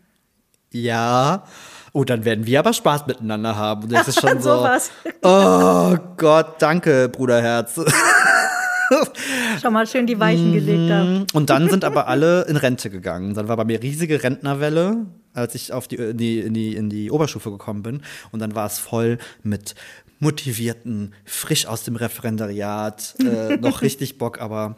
Ja. Oh, dann werden wir aber Spaß miteinander haben. Und das ist schon so, Sowas. oh Gott, danke, Bruderherz. Schon mal schön die Weichen gelegt habe. Und dann sind aber alle in Rente gegangen. Dann war bei mir riesige Rentnerwelle, als ich auf die, in, die, in, die, in die Oberstufe gekommen bin. Und dann war es voll mit motivierten, frisch aus dem Referendariat, äh, noch richtig Bock, aber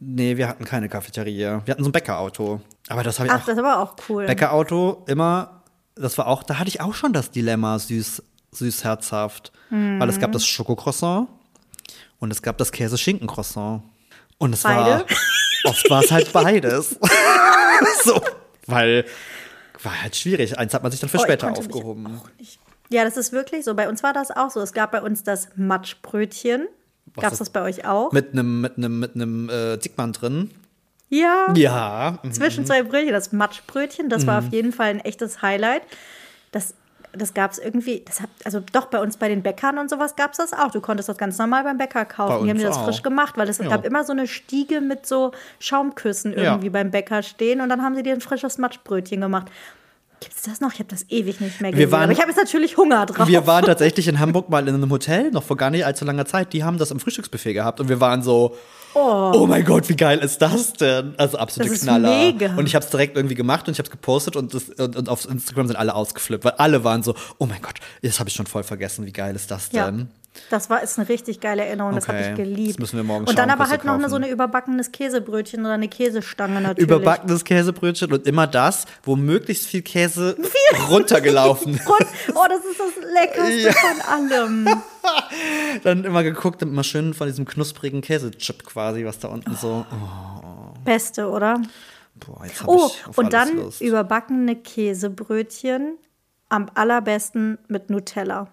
nee, wir hatten keine Cafeteria. Wir hatten so ein Bäckerauto. Aber das habe ich Ach, auch. das aber auch cool. Bäckerauto immer, das war auch, da hatte ich auch schon das Dilemma süß, süß herzhaft. Weil es Mhm. gab das Schokocroissant und es gab das Käse-Schinken-Croissant. Und es Beide? war, oft war es halt beides. so, weil, war halt schwierig. Eins hat man sich dann für Oh, später aufgehoben. Ja, das ist wirklich so. Bei uns war das auch so. Es gab bei uns das Matschbrötchen. Gab es das bei euch auch? Mit einem, mit einem, mit einem äh, Dickmann drin. ja. Ja. mhm. Zwischen zwei Brötchen, das Matschbrötchen, das war auf jeden Fall ein echtes Highlight. Das, das gab es irgendwie, das hat, also doch bei uns bei den Bäckern und sowas gab es das auch. Du konntest das ganz normal beim Bäcker kaufen. Die haben das auch. frisch gemacht, weil es Ja. gab immer so eine Stiege mit so Schaumküssen Ja. irgendwie beim Bäcker stehen und dann haben sie dir ein frisches Matschbrötchen gemacht. Gibt es das noch? Ich habe das ewig nicht mehr gesehen. waren- aber ich habe jetzt natürlich Hunger drauf. Wir waren tatsächlich in Hamburg mal in einem Hotel, noch vor gar nicht allzu langer Zeit. Die haben das im Frühstücksbuffet gehabt und wir waren so, oh, mein Gott, wie geil ist das denn? Also absolute Knaller. mega. Und ich habe es direkt irgendwie gemacht und ich habe es gepostet und, das, und, und auf Instagram sind alle ausgeflippt, weil alle waren so, oh mein Gott, das habe ich schon voll vergessen, wie geil ist das Ja. Das war ist eine richtig geile Erinnerung, das habe Okay, ich geliebt. das müssen wir morgen Und dann schauen, aber halt noch eine, so eine überbackenes Käsebrötchen oder eine Käsestange natürlich. Überbackenes Käsebrötchen und immer das, wo möglichst viel Käse runtergelaufen ist. Oh, das ist das Leckerste von allem. Dann immer geguckt und immer schön von diesem knusprigen Käsechip quasi, was da unten so. Oh, Beste, oder? boah, jetzt habe Oh, ich und dann Lust. überbackene Käsebrötchen am allerbesten mit Nutella.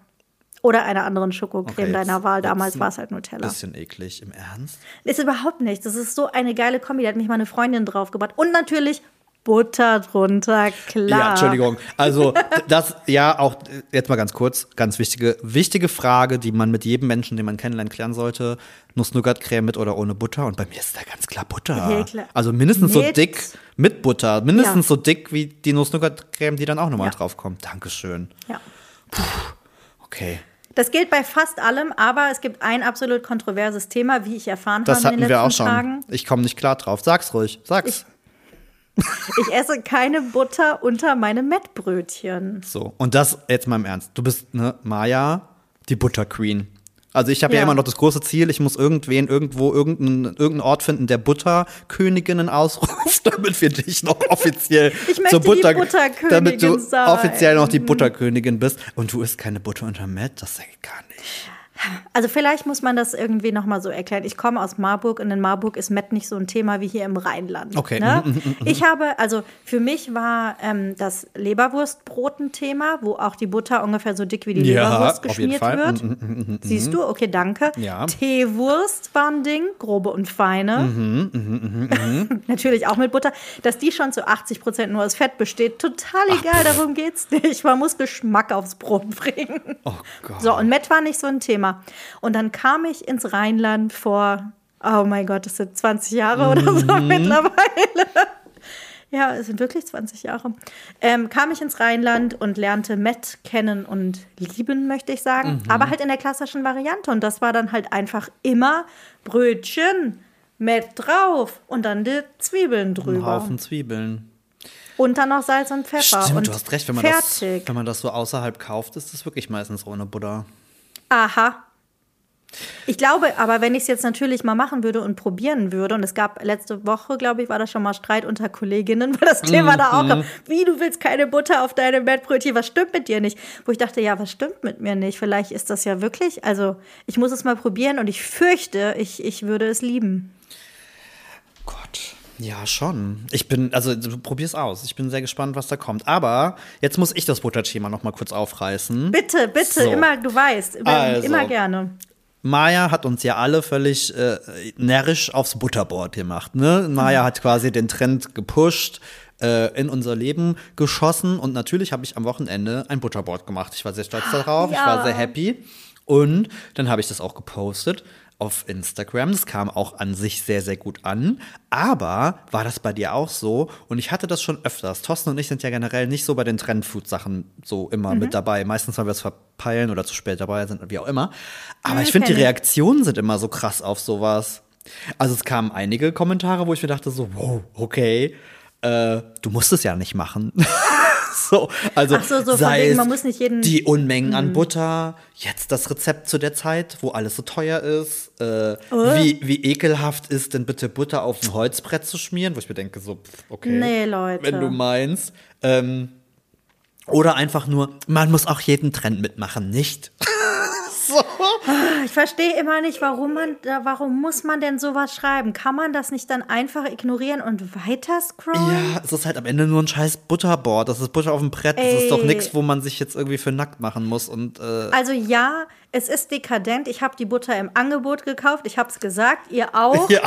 Oder einer anderen Schokocreme Okay, deiner Wahl. Damals war es halt Nutella. Bisschen eklig, im Ernst? Ist überhaupt nichts. Das ist so eine geile Kombi. Da hat mich meine Freundin draufgebracht. Und natürlich Butter drunter, klar. Ja, Entschuldigung. Also, das, ja, auch jetzt mal ganz kurz, ganz wichtige, wichtige Frage, die man mit jedem Menschen, den man kennenlernt, klären sollte. Nuss-Nougat-Creme mit oder ohne Butter? Und bei mir ist da ganz klar Butter. Ja, klar. Also mindestens so Mit. dick mit Butter. Mindestens Ja. so dick wie die Nuss-Nougat-Creme, die dann auch nochmal Ja. draufkommt. Dankeschön. Ja. Okay. Das gilt bei fast allem, aber es gibt ein absolut kontroverses Thema, wie ich erfahren Das habe in hatten den wir auch letzten schon. Tagen. Ich komme nicht klar drauf. Sag's ruhig. Sag's. Ich esse keine Butter unter meine Mettbrötchen. So, und das jetzt mal im Ernst. Du bist, ne, Maya, die Butter Queen. Also ich habe ja. Ja. immer noch das große Ziel, ich muss irgendwen irgendwo, irgendeinen, irgendeinen Ort finden, der Butterköniginnen ausruft, damit wir dich noch offiziell zur Butter, die Butterkönigin damit du sein. offiziell noch die Butterkönigin bist. Und du isst keine Butter unter Met, das geht gar nicht. Also vielleicht muss man das irgendwie noch mal so erklären. Ich komme aus Marburg und in Marburg ist Mett nicht so ein Thema wie hier im Rheinland. Okay. Ne? Ich habe, also für mich war ähm, das Leberwurstbrot ein Thema, wo auch die Butter ungefähr so dick wie die Ja, Leberwurst geschmiert wird. Mhm, Siehst du? Okay, danke. Ja. Teewurst war ein Ding, grobe und feine. Mhm, Natürlich auch mit Butter. Dass die schon zu 80 Prozent nur aus Fett besteht, total egal, darum geht's nicht. Man muss Geschmack aufs Brot bringen. Oh Gott. So, und Met war nicht so ein Thema. Und dann kam ich ins Rheinland vor, oh mein Gott, das sind 20 Jahre oder so Mhm. mittlerweile. Ja, es sind wirklich 20 Jahre. Ähm, kam ich ins Rheinland und lernte Met kennen und lieben, möchte ich sagen. Mhm. Aber halt in der klassischen Variante. Und das war dann halt einfach immer Brötchen, Met drauf und dann die Zwiebeln Ein drüber. Haufen Zwiebeln. Und dann noch Salz und Pfeffer. Stimmt, und du hast recht, wenn man, das, fertig. wenn man das so außerhalb kauft, ist das wirklich meistens ohne Butter. Aha. Ich glaube, aber wenn ich es jetzt natürlich mal machen würde und probieren würde, und es gab letzte Woche, glaube ich, war da schon mal Streit unter Kolleginnen, weil das Thema da auch kam. Wie, du willst keine Butter auf deine Mettbrötchen, was stimmt mit dir nicht? Wo ich dachte, ja, was stimmt mit mir nicht? Vielleicht ist das ja wirklich, also ich muss es mal probieren und ich fürchte, ich, ich würde es lieben. Gott. Ja, schon. Ich bin, also du probier's aus. Ich bin sehr gespannt, was da kommt. Aber jetzt muss ich das Butterthema noch mal kurz aufreißen. Bitte, bitte, So. immer, du weißt, immer, Also. immer gerne. Maya hat uns ja alle völlig äh, närrisch aufs Butterboard gemacht. Ne? Maya hat quasi den Trend gepusht, äh, in unser Leben geschossen und natürlich habe ich am Wochenende ein Butterboard gemacht. Ich war sehr stolz darauf, ich Ja. war sehr happy und dann habe ich das auch gepostet auf Instagram. Das kam auch an sich sehr, sehr gut an. Aber war das bei dir auch so? Und ich hatte das schon öfters. Thorsten und ich sind ja generell nicht so bei den Trendfood-Sachen so immer Mhm. mit dabei. Meistens, weil wir es verpeilen oder zu spät dabei sind, wie auch immer. Aber Ja, ich finde, die. Reaktionen sind immer so krass auf sowas. Also es kamen einige Kommentare, wo ich mir dachte so, wow, okay, äh, du musst es ja nicht machen. so, also so, so von sei wegen, man muss nicht jeden- Mhm. die Unmengen an Butter, jetzt das Rezept zu der Zeit, wo alles so teuer ist, äh, Oh. wie, wie ekelhaft ist denn bitte Butter auf ein Holzbrett zu schmieren, wo ich mir denke so, pff, okay, Nee, Leute. wenn du meinst. Ähm, oder einfach nur, man muss auch jeden Trend mitmachen, nicht? Ich verstehe immer nicht, warum man, warum muss man denn sowas schreiben? Kann man das nicht dann einfach ignorieren und weiter scrollen? Ja, es ist halt am Ende nur ein scheiß Butterboard. Das ist Butter auf dem Brett. Das ist doch nichts, wo man sich jetzt irgendwie für nackt machen muss. Und äh, Also ja, es ist dekadent. Ich habe die Butter im Angebot gekauft. Ich habe es gesagt, ihr auch. ja,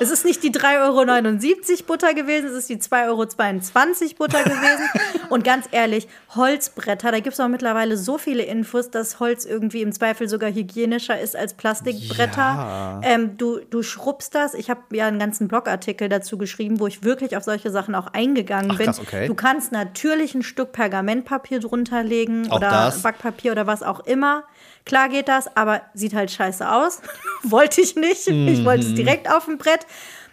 Es ist nicht die 3,79 Euro Butter gewesen, es ist die 2,22 Euro Butter gewesen. Und ganz ehrlich, Holzbretter, da gibt es auch mittlerweile so viele Infos, dass Holz irgendwie im Zweifel sogar hygienischer ist als Plastikbretter. Ja. Ähm, du, du schrubbst das. Ich habe ja einen ganzen Blogartikel dazu geschrieben, wo ich wirklich auf solche Sachen auch eingegangen Ach, bin. krass, okay. Du kannst natürlich ein Stück Pergamentpapier drunter legen Auch oder das? Backpapier oder was auch immer. Klar geht das, aber sieht halt scheiße aus. Wollte ich nicht. Ich wollte Mhm. es direkt auf dem Brett.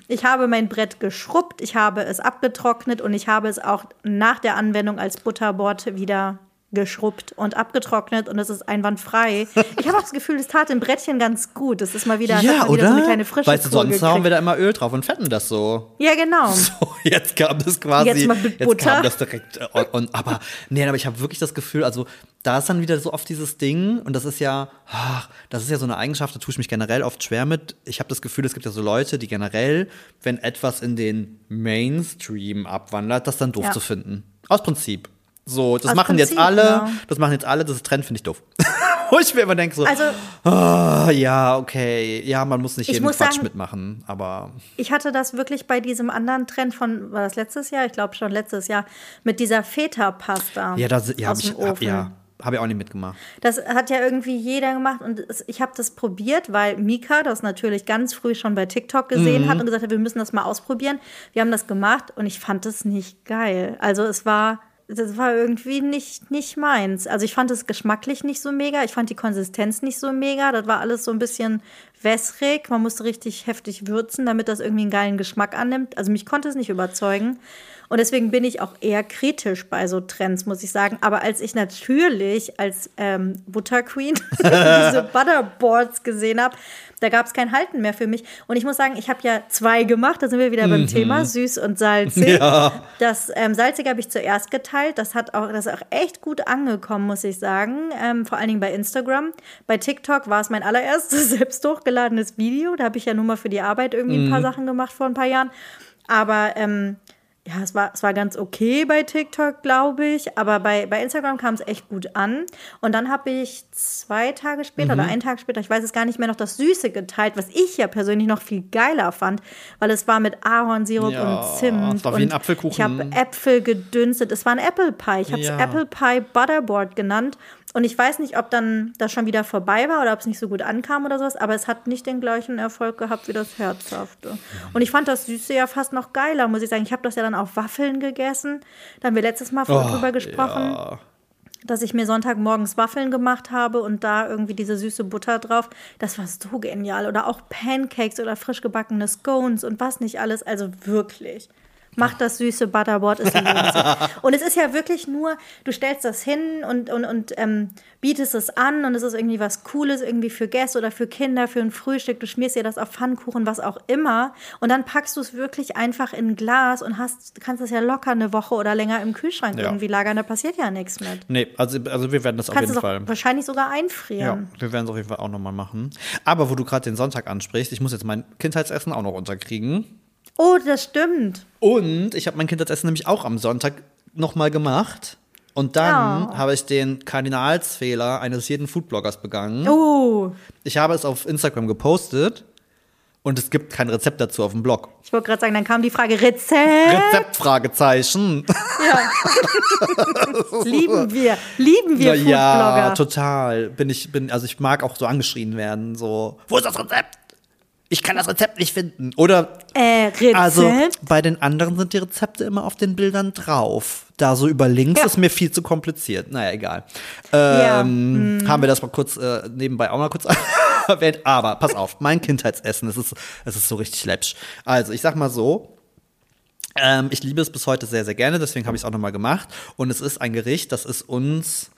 Ich habe mein Brett geschrubbt, ich habe es abgetrocknet und ich habe es auch nach der Anwendung als Butterboard wieder geschrubbt und abgetrocknet und es ist einwandfrei. Ich habe auch das Gefühl, es tat dem Brettchen ganz gut. Es ist mal wieder, ja mal wieder so eine kleine frische weißt du, sonst hauen gekriegt. wir da immer Öl drauf und fetten das so. Ja, genau. So, jetzt kam das quasi. Jetzt mal mit jetzt Butter. kam das direkt. äh, Und, und, aber, nee, aber ich habe wirklich das Gefühl, also da ist dann wieder so oft dieses Ding, und das ist ja, ach, das ist ja so eine Eigenschaft, da tue ich mich generell oft schwer mit. Ich habe das Gefühl, es gibt ja so Leute, die generell, wenn etwas in den Mainstream abwandert, das dann doof Ja. zu finden. Aus Prinzip. So, das Aus machen jetzt Prinzip, alle, genau. das machen jetzt alle, das ist Trend, finde ich doof. Wo ich mir immer denke so, Also- ah, ja, okay, ja, man muss nicht Ich jeden muss Quatsch sagen- mitmachen, aber Ich hatte das wirklich bei diesem anderen Trend von, war das letztes Jahr? Ich glaube schon letztes Jahr, mit dieser Feta-Pasta ja, das ja, hab aus ich, Ofen. ja, habe ich auch nicht mitgemacht. Das hat ja irgendwie jeder gemacht und ich habe das probiert, weil Mika das natürlich ganz früh schon bei TikTok gesehen Mhm. hat und gesagt hat, wir müssen das mal ausprobieren. Wir haben das gemacht und ich fand es nicht geil. Also es war, das war irgendwie nicht, nicht meins. Also ich fand es geschmacklich nicht so mega, ich fand die Konsistenz nicht so mega. Das war alles so ein bisschen wässrig. Man musste richtig heftig würzen, damit das irgendwie einen geilen Geschmack annimmt. Also mich konnte es nicht überzeugen. Und deswegen bin ich auch eher kritisch bei so Trends, muss ich sagen. Aber als ich natürlich als ähm, Butterqueen diese Butterboards gesehen habe, da gab es kein Halten mehr für mich. Und ich muss sagen, ich habe ja zwei gemacht. Da sind wir wieder beim Thema süß und salzig. Ja. Das ähm, Salzige habe ich zuerst geteilt. Das hat auch, das ist auch echt gut angekommen, muss ich sagen. Ähm, vor allen Dingen bei Instagram. Bei TikTok war es mein allererstes selbst hochgeladenes Video. Da habe ich ja nur mal für die Arbeit irgendwie ein paar Sachen gemacht vor ein paar Jahren. Aber ähm, ja, es war, es war ganz okay bei TikTok, glaube ich. Aber bei, bei Instagram kam es echt gut an. Und dann habe ich zwei Tage später Mhm. oder einen Tag später, ich weiß es gar nicht mehr, noch das Süße geteilt, was ich ja persönlich noch viel geiler fand, weil es war mit Ahornsirup Ja, und Zimt. es war wie ein Apfelkuchen. Ich habe Äpfel gedünstet. Es war ein Apple Pie. Ich habe es Ja. Apple Pie Butterboard genannt. Und ich weiß nicht, ob dann das schon wieder vorbei war oder ob es nicht so gut ankam oder sowas, aber es hat nicht den gleichen Erfolg gehabt wie das Herzhafte. Und ich fand das Süße ja fast noch geiler, muss ich sagen. Ich habe das ja dann auf Waffeln gegessen. Da haben wir letztes Mal Oh, drüber gesprochen, Ja. dass ich mir Sonntagmorgens Waffeln gemacht habe und da irgendwie diese süße Butter drauf. Das war so genial. Oder auch Pancakes oder frisch gebackene Scones und was nicht alles. Also wirklich. Macht das süße Butterboard, lohnt sich. Und es ist ja wirklich nur, du stellst das hin und, und, und ähm, bietest es an und es ist irgendwie was Cooles, irgendwie für Gäste oder für Kinder, für ein Frühstück. Du schmierst dir das auf Pfannkuchen, was auch immer. Und dann packst du es wirklich einfach in ein Glas und hast, kannst es ja locker eine Woche oder länger im Kühlschrank Ja. irgendwie lagern. Da passiert ja nichts mit. Nee, also, also wir werden das auf Kannst jeden es auch Fall. wahrscheinlich sogar Ja, einfrieren. wir werden es auf jeden Fall auch nochmal machen. Aber wo du gerade den Sonntag ansprichst, ich muss jetzt mein Kindheitsessen auch noch unterkriegen. Oh, das stimmt. Und ich habe mein Kindheitsessen nämlich auch am Sonntag nochmal gemacht. Und dann Ja. habe ich den Kardinalsfehler eines jeden Foodbloggers begangen. Oh, Ich habe es auf Instagram gepostet und es gibt kein Rezept dazu auf dem Blog. ich wollte gerade sagen, dann kam die Frage Rezept. Rezept? Fragezeichen. lieben wir, lieben wir Na ja, Foodblogger. total. Bin ich, bin, also ich mag auch so angeschrien werden, so, wo ist das Rezept? Ich kann das Rezept nicht finden. Oder, Äh, Rezept? also bei den anderen sind die Rezepte immer auf den Bildern drauf. Da so über links Ja. ist mir viel zu kompliziert. Naja, egal. Ja, Ähm, Haben wir das mal kurz äh, nebenbei auch mal kurz erwähnt. Aber pass auf, mein Kindheitsessen, es ist, es ist so richtig läppsch. Also, ich sag mal so, ähm, ich liebe es bis heute sehr, sehr gerne, deswegen habe ich es auch nochmal gemacht. Und es ist ein Gericht, das ist uns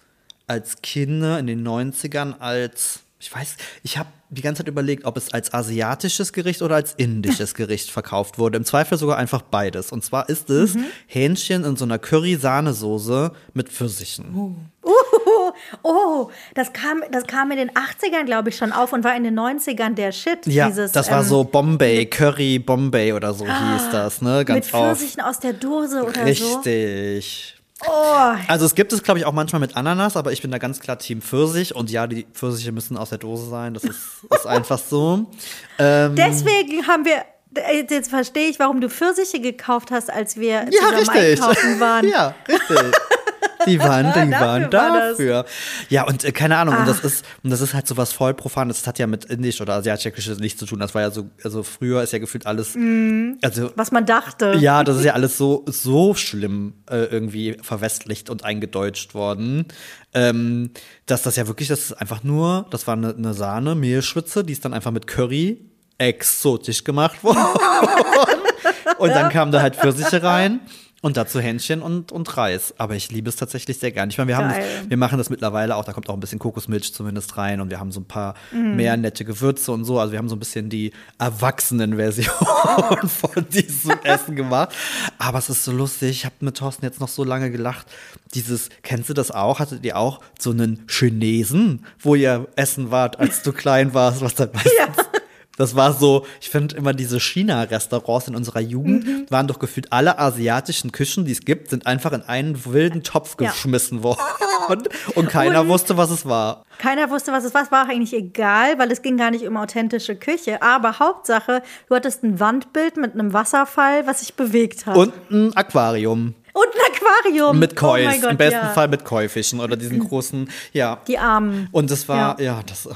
als Kinder in den 90ern als, ich weiß, ich habe die ganze Zeit überlegt, ob es als asiatisches Gericht oder als indisches Gericht verkauft wurde. Im Zweifel sogar einfach beides. Und zwar ist es Hähnchen in so einer Curry-Sahnesoße mit Pfirsichen. Uh, oh, das kam, das kam in den 80ern, glaube ich, schon auf und war in den 90ern der Shit. Ja, dieses, das war ähm, so Bombay, Curry Bombay oder so hieß das, ne? Mit Ganz auf. Pfirsichen aus der Dose oder so. Richtig. Oh, Also es gibt es, glaube ich, auch manchmal mit Ananas, aber ich bin da ganz klar Team Pfirsich. Und ja, die Pfirsiche müssen aus der Dose sein. Das ist, ist einfach so. Ähm, deswegen haben wir. äh, Jetzt verstehe ich, warum du Pfirsiche gekauft hast, als wir ja, zusammen richtig. einkaufen waren. ja, richtig. Die waren, die Dafür waren dafür. Ja, und äh, keine Ahnung, und das Ach. ist, und das ist halt so was voll Profanes. Das hat ja mit Indisch oder Asiatisch nichts zu tun. Das war ja so, also früher ist ja gefühlt alles, Mhm. also Was man dachte. Ja, das ist ja alles so, so schlimm äh, irgendwie verwestlicht und eingedeutscht worden, ähm, dass das ja wirklich, das ist einfach nur, das war eine, eine Sahne, Mehlschwitze, die ist dann einfach mit Curry exotisch gemacht worden. und dann kam da halt Pfirsiche rein. Und dazu Hähnchen und, und Reis. Aber ich liebe es tatsächlich sehr gern. Ich meine, wir, haben das, wir machen das mittlerweile auch, da kommt auch ein bisschen Kokosmilch zumindest rein und wir haben so ein paar mehr nette Gewürze und so. Also wir haben so ein bisschen die Erwachsenen-Version von diesem Essen gemacht. Aber es ist so lustig. Ich habe mit Thorsten jetzt noch so lange gelacht. Dieses, kennst du das auch? Hattet ihr auch so einen Chinesen, wo ihr essen wart, als du klein warst, was dann meistens Das war so, ich finde immer diese China-Restaurants in unserer Jugend Mhm. waren doch gefühlt alle asiatischen Küchen, die es gibt, sind einfach in einen wilden Topf Ja. geschmissen worden. Und keiner Und- wusste, was es war. Keiner wusste, was es war. Es war auch eigentlich egal, weil es ging gar nicht um authentische Küche. Aber Hauptsache, du hattest ein Wandbild mit einem Wasserfall, was sich bewegt hat. Und ein Aquarium Und ein Aquarium. mit Oh mein Gott, im besten ja. Fall mit Käufischen oder diesen großen, ja. Die Armen. Und es war, Ja. ja, das.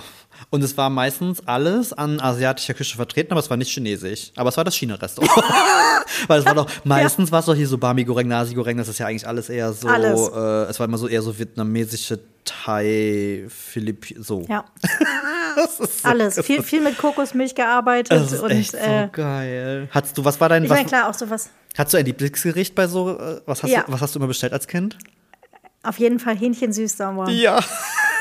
Und es war meistens alles an asiatischer Küche vertreten, aber es war nicht chinesisch. Aber es war das China-Restaurant. Weil es war doch, meistens war es doch hier so Bami Goreng, Nasi Goreng, das ist ja eigentlich alles eher so, Alles. Äh, es war immer so eher so vietnamesische Thai, Philipp, so. Ja, so, alles. Viel, viel mit Kokosmilch gearbeitet. Das ist und echt so äh, geil. Hattest du, was war dein, ich meine, klar, auch sowas. hattest du ein Lieblingsgericht bei so, äh, was hast, Ja. du, was hast du immer bestellt als Kind? Auf jeden Fall Hähnchen süß-sauer. Ja.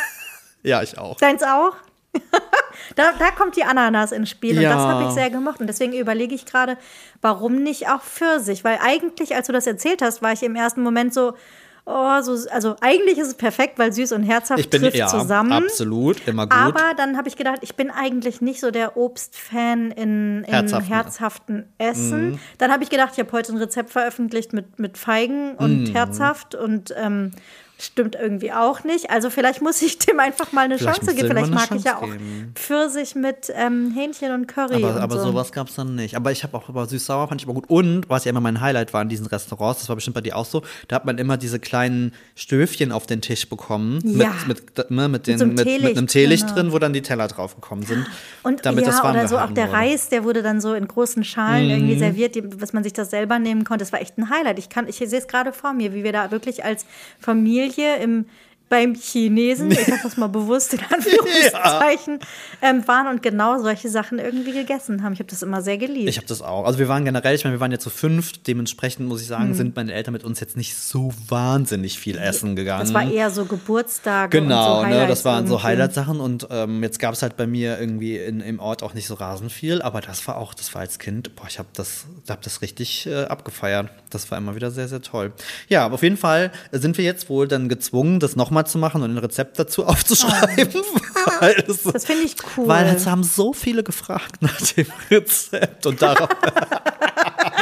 ja, ich auch. Deins auch? da, da kommt die Ananas ins Spiel und Ja. das habe ich sehr gemocht. Und deswegen überlege ich gerade, warum nicht auch Pfirsich? Weil eigentlich, als du das erzählt hast, war ich im ersten Moment so, oh, so also eigentlich ist es perfekt, weil süß und herzhaft Ich bin trifft ja zusammen. absolut immer gut. Aber dann habe ich gedacht, ich bin eigentlich nicht so der Obstfan in, in Herzhaften. herzhaften, Essen. Dann habe ich gedacht, ich habe heute ein Rezept veröffentlicht mit, mit Feigen und Mhm. herzhaft und ähm, stimmt irgendwie auch nicht. Also vielleicht muss ich dem einfach mal eine Vielleicht Chance geben. Vielleicht mag ich ja auch Chance geben. Pfirsich mit ähm, Hähnchen und Curry Aber, und aber so. sowas gab es dann nicht. Aber ich habe auch über süß-sauer fand ich immer gut. Und was ja immer mein Highlight war in diesen Restaurants, das war bestimmt bei dir auch so, da hat man immer diese kleinen Stöfchen auf den Tisch bekommen. Ja. Mit, mit, ne, mit, den, so einem mit, mit Teelicht, einem Teelicht genau. drin, wo dann die Teller draufgekommen sind. Und damit ja, das oder so auch der wurde. Reis, der wurde dann so in großen Schalen Mhm. irgendwie serviert, die, dass man sich das selber nehmen konnte. Das war echt ein Highlight. Ich, kann, ich sehe es gerade vor mir, wie wir da wirklich als Familie im beim Chinesen, ich sag das mal bewusst in Anführungszeichen, ähm, waren und genau solche Sachen irgendwie gegessen haben. Ich habe das immer sehr geliebt. Ich habe das auch. Also wir waren generell, ich meine, wir waren jetzt zu fünf, dementsprechend muss ich sagen, Mhm. sind meine Eltern mit uns jetzt nicht so wahnsinnig viel essen gegangen. das war eher so Geburtstage Genau, und so ne, das waren so irgendwie. Highlight-Sachen und ähm, jetzt gab es halt bei mir irgendwie in, im Ort auch nicht so rasend viel, aber das war auch, das war als Kind, boah, ich habe das, hab das richtig äh, abgefeiert. Das war immer wieder sehr, sehr toll. Ja, aber auf jeden Fall sind wir jetzt wohl dann gezwungen, das nochmal zu machen und ein Rezept dazu aufzuschreiben, weil es, Das finde ich cool. weil es haben so viele gefragt nach dem Rezept und darauf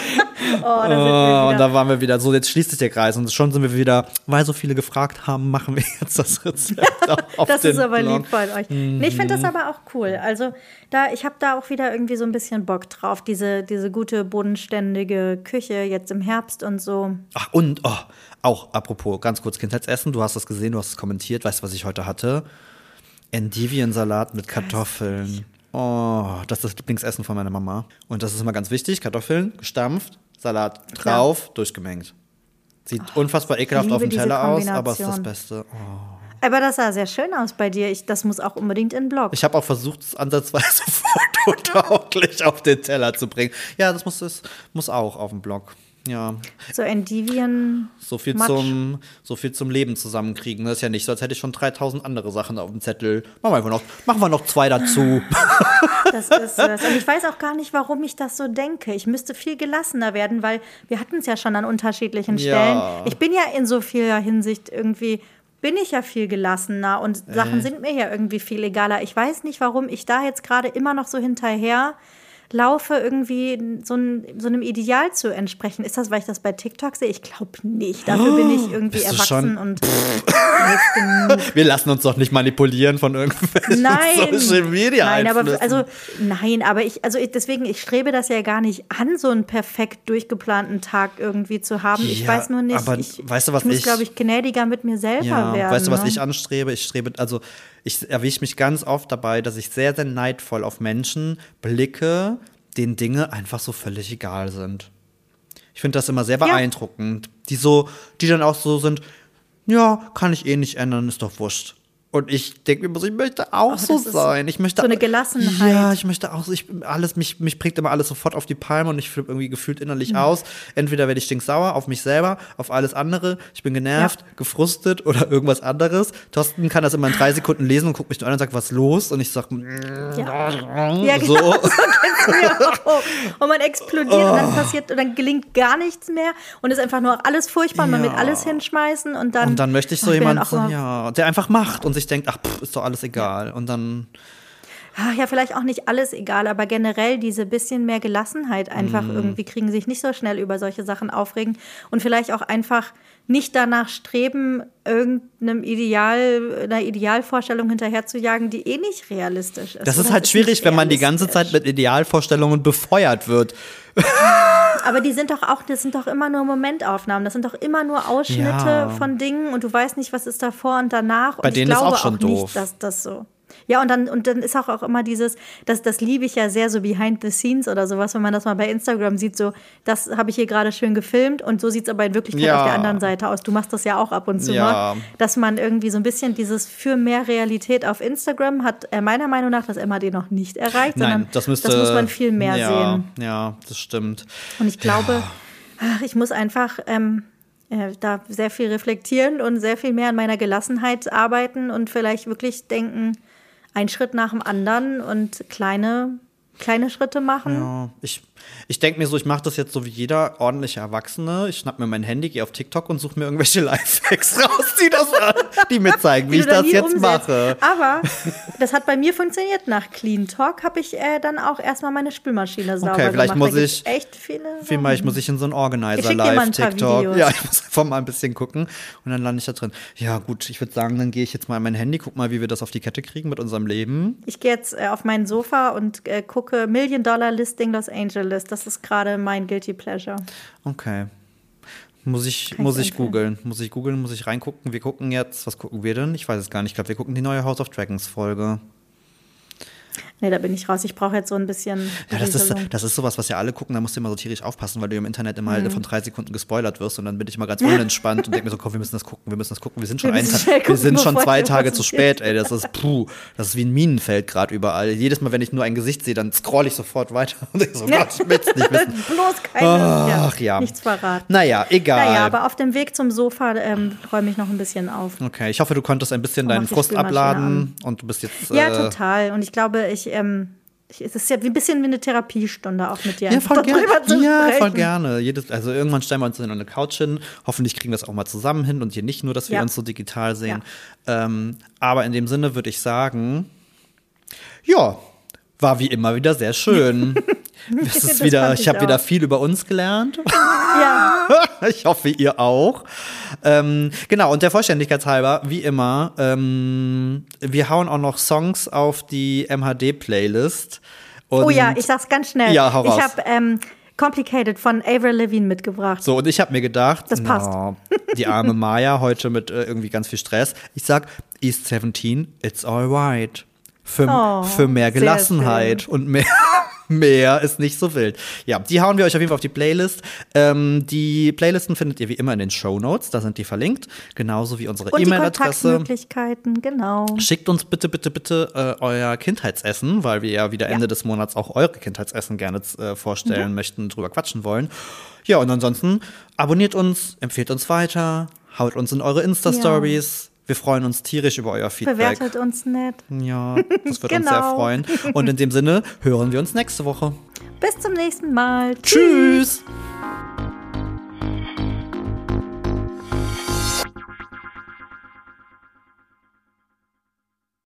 oh, da Oh, und da waren wir wieder so, jetzt schließt sich der Kreis und schon sind wir wieder, weil so viele gefragt haben, machen wir jetzt das Rezept auf, Das ist aber Blog. lieb von euch. Nee, ich finde das aber auch cool. Also da, ich habe da auch wieder irgendwie so ein bisschen Bock drauf, diese, diese gute, bodenständige Küche jetzt im Herbst und so. Ach, und oh, auch apropos, ganz kurz Kindheitsessen, du hast das gesehen, du hast es kommentiert, weißt du, was ich heute hatte? Endiviensalat mit Kartoffeln. Oh, das ist das Lieblingsessen von meiner Mama. Und das ist immer ganz wichtig, Kartoffeln, gestampft, Salat drauf, durchgemengt. Sieht unfassbar ekelhaft auf dem Teller aus, aber es ist das. Beste. Oh. Aber das sah sehr schön aus bei dir. Ich, das muss auch unbedingt in den Blog. Ich habe auch versucht, es ansatzweise fototauglich auf den Teller zu bringen. Ja, das muss, es muss auch auf dem Blog. Ja, So Endivien. so viel, Matsch. zum, so viel zum Leben zusammenkriegen. Das ist ja nicht so, als hätte ich schon 3000 andere Sachen auf dem Zettel. Machen wir einfach noch, machen wir noch zwei dazu. Das ist es. Und ich weiß auch gar nicht, warum ich das so denke. Ich müsste viel gelassener werden, weil wir hatten es ja schon an unterschiedlichen Stellen. Ja. Ich bin ja in so vieler Hinsicht irgendwie, bin ich ja viel gelassener und Äh. Sachen sind mir ja irgendwie viel egaler. Ich weiß nicht, warum ich da jetzt gerade immer noch so hinterher laufe, irgendwie so, ein, so einem Ideal zu entsprechen. Ist das, weil ich das bei TikTok sehe? Ich glaube nicht. Dafür bin ich irgendwie Bist du erwachsen schon- und. Wir lassen uns doch nicht manipulieren von irgendwelchen Nein. Social Media Nein, aber also nein, aber ich also ich, deswegen ich strebe das ja gar nicht an, so einen perfekt durchgeplanten Tag irgendwie zu haben. Ich Ja, weiß nur nicht. aber ich, weißt du, was ich muss ich- glaube ich gnädiger mit mir selber Ja, werden. weißt du, was ne? ich anstrebe? Ich strebe, also ich erwische mich ganz oft dabei, dass ich sehr, sehr neidvoll auf Menschen blicke, denen Dinge einfach so völlig egal sind. Ich finde das immer sehr beeindruckend. Die so, die dann auch so sind, ja, kann ich eh nicht ändern, ist doch wurscht. Und ich denke mir so, ich möchte auch so das ist sein. Ich möchte so eine Gelassenheit. Ja, ich möchte auch so, ich alles, mich, mich prägt immer alles sofort auf die Palme und ich flippe irgendwie gefühlt innerlich aus. Entweder werde ich stinksauer auf mich selber, auf alles andere. Ich bin genervt, gefrustet oder irgendwas anderes. Thorsten kann das immer in drei Sekunden lesen und guckt mich nur an und sagt, was ist los? Und ich sag, Ja, ja genau. so. So auch. Und man explodiert und dann passiert und dann gelingt gar nichts mehr und ist einfach nur alles furchtbar und man will Ja. alles hinschmeißen und dann Und dann möchte ich so Ach, jemanden, ja, der einfach macht und sich denkt, ach, pff, ist doch alles egal. Und dann, ach ja, vielleicht auch nicht alles egal, aber generell diese bisschen mehr Gelassenheit einfach Mhm. irgendwie kriegen, sich nicht so schnell über solche Sachen aufregen und vielleicht auch einfach nicht danach streben, irgendeinem Ideal, einer Idealvorstellung hinterherzujagen, die eh nicht realistisch ist. Das ist halt schwierig, wenn man die ganze. Zeit mit Idealvorstellungen befeuert wird. Aber die sind doch auch, das sind doch immer nur Momentaufnahmen. Das sind doch immer nur Ausschnitte Ja. von Dingen und du weißt nicht, was ist davor und danach. Bei und denen ich ist glaube auch schon doof. nicht, dass das so. Ja, und dann, und dann ist auch, auch immer dieses, das, das liebe ich ja sehr so behind the scenes oder sowas, wenn man das mal bei Instagram sieht, so, das habe ich hier gerade schön gefilmt und so sieht es aber in Wirklichkeit Ja. auf der anderen Seite aus. Du machst das ja auch ab und zu Ja. mal, dass man irgendwie so ein bisschen dieses für mehr Realität auf Instagram hat, äh, meiner Meinung nach, das MHD noch nicht erreicht, Nein, sondern das müsste. das muss man viel mehr ja, sehen. Ja, das stimmt. Und ich glaube, ach, ich muss einfach ähm, äh, da sehr viel reflektieren und sehr viel mehr an meiner Gelassenheit arbeiten und vielleicht wirklich denken, ein Schritt nach dem anderen und kleine, kleine Schritte machen. Ja, ich, ich denke mir so, ich mache das jetzt so wie jeder ordentliche Erwachsene. Ich schnapp mir mein Handy, gehe auf TikTok und suche mir irgendwelche Lifehacks raus, die, das, die mir zeigen, wie, ich das jetzt umsetzt. mache. Aber das hat bei mir funktioniert. Nach Clean Talk habe ich äh, dann auch erstmal meine Spülmaschine sauber Okay, vielleicht gemacht. muss ich- echt viele. Vielleicht muss ich in so einen Organizer live TikTok. Ja, ich muss einfach mal ein bisschen gucken und dann lande ich da drin. Ja, gut, ich würde sagen, dann gehe ich jetzt mal in mein Handy, guck mal, wie wir das auf die Kette kriegen mit unserem Leben. Ich gehe jetzt äh, auf mein Sofa und äh, gucke Million Dollar Listing Los Angeles. Das ist gerade mein Guilty Pleasure. Okay. Muss ich, Kann muss ich ich empfehlen. googeln. Muss ich googeln, muss ich reingucken. Wir gucken jetzt, was gucken wir denn? Ich weiß es gar nicht. Ich glaube, wir gucken die neue House of Dragons Folge. Nee, da bin ich raus. Ich brauche jetzt so ein bisschen. Ja, das ist, das ist sowas, was ja alle gucken, da musst du immer so tierisch aufpassen, weil du im Internet immer Mhm. halt von drei Sekunden gespoilert wirst und dann bin ich mal ganz unentspannt und denke mir so, komm, wir müssen das gucken, wir müssen das gucken. Wir sind schon, Wir Tag, schnell wir gucken, sind schon zwei Tage zu spät, ey. Das ist puh, das ist wie ein Minenfeld gerade überall. Jedes Mal, wenn ich nur ein Gesicht sehe, dann scroll ich sofort weiter und denke so, Gott, ich will es nicht wissen. Bloß keine. Ach ja. Nichts verraten. Naja, egal. Naja, aber auf dem Weg zum Sofa ähm, räume ich noch ein bisschen auf. okay, ich hoffe, du konntest ein bisschen mach deinen Frust abladen und du bist jetzt. Ja, äh, total. Und ich glaube, ich. Ähm, ich, es ist ja wie ein bisschen wie eine Therapiestunde auch mit dir. Ja, voll gerne. Ja, voll gerne. Jedes, also irgendwann stellen wir uns in eine Couch hin. Hoffentlich kriegen wir das auch mal zusammen hin und hier nicht nur, dass wir Ja. uns so digital sehen. Ähm, aber in dem Sinne würde ich sagen, ja, war wie immer wieder sehr schön. Es ist Das wieder, ich ich habe wieder viel über uns gelernt. Ja, ich hoffe, ihr auch. Ähm, genau, und der Vollständigkeit halber, wie immer, ähm, wir hauen auch noch Songs auf die MHD-Playlist. oh ja, ich sag's ganz schnell. Ja, hau raus. ich habe ähm, Complicated von Avril Lavigne mitgebracht. So, und ich habe mir gedacht, Das passt. na, die arme Maya heute mit äh, irgendwie ganz viel Stress. Ich sag, East 17, it's alright. Für, Oh, für mehr Gelassenheit und mehr, mehr ist nicht so wild. Ja, die hauen wir euch auf jeden Fall auf die Playlist. Ähm, die Playlisten findet ihr wie immer in den Show Notes, da sind die verlinkt. Genauso wie unsere E-Mail-Adresse. Kontaktmöglichkeiten, genau. Schickt uns bitte, bitte, bitte äh, euer Kindheitsessen, weil wir ja wieder Ende des Monats auch eure Kindheitsessen gerne äh, vorstellen Mhm. möchten, drüber quatschen wollen. Ja, und ansonsten abonniert uns, empfehlt uns weiter, haut uns in eure Insta-Stories. Wir freuen uns tierisch über euer Feedback. Bewertet uns nett. Ja, das wird uns sehr Genau. freuen. Und in dem Sinne hören wir uns nächste Woche. Bis zum nächsten Mal. Tschüss!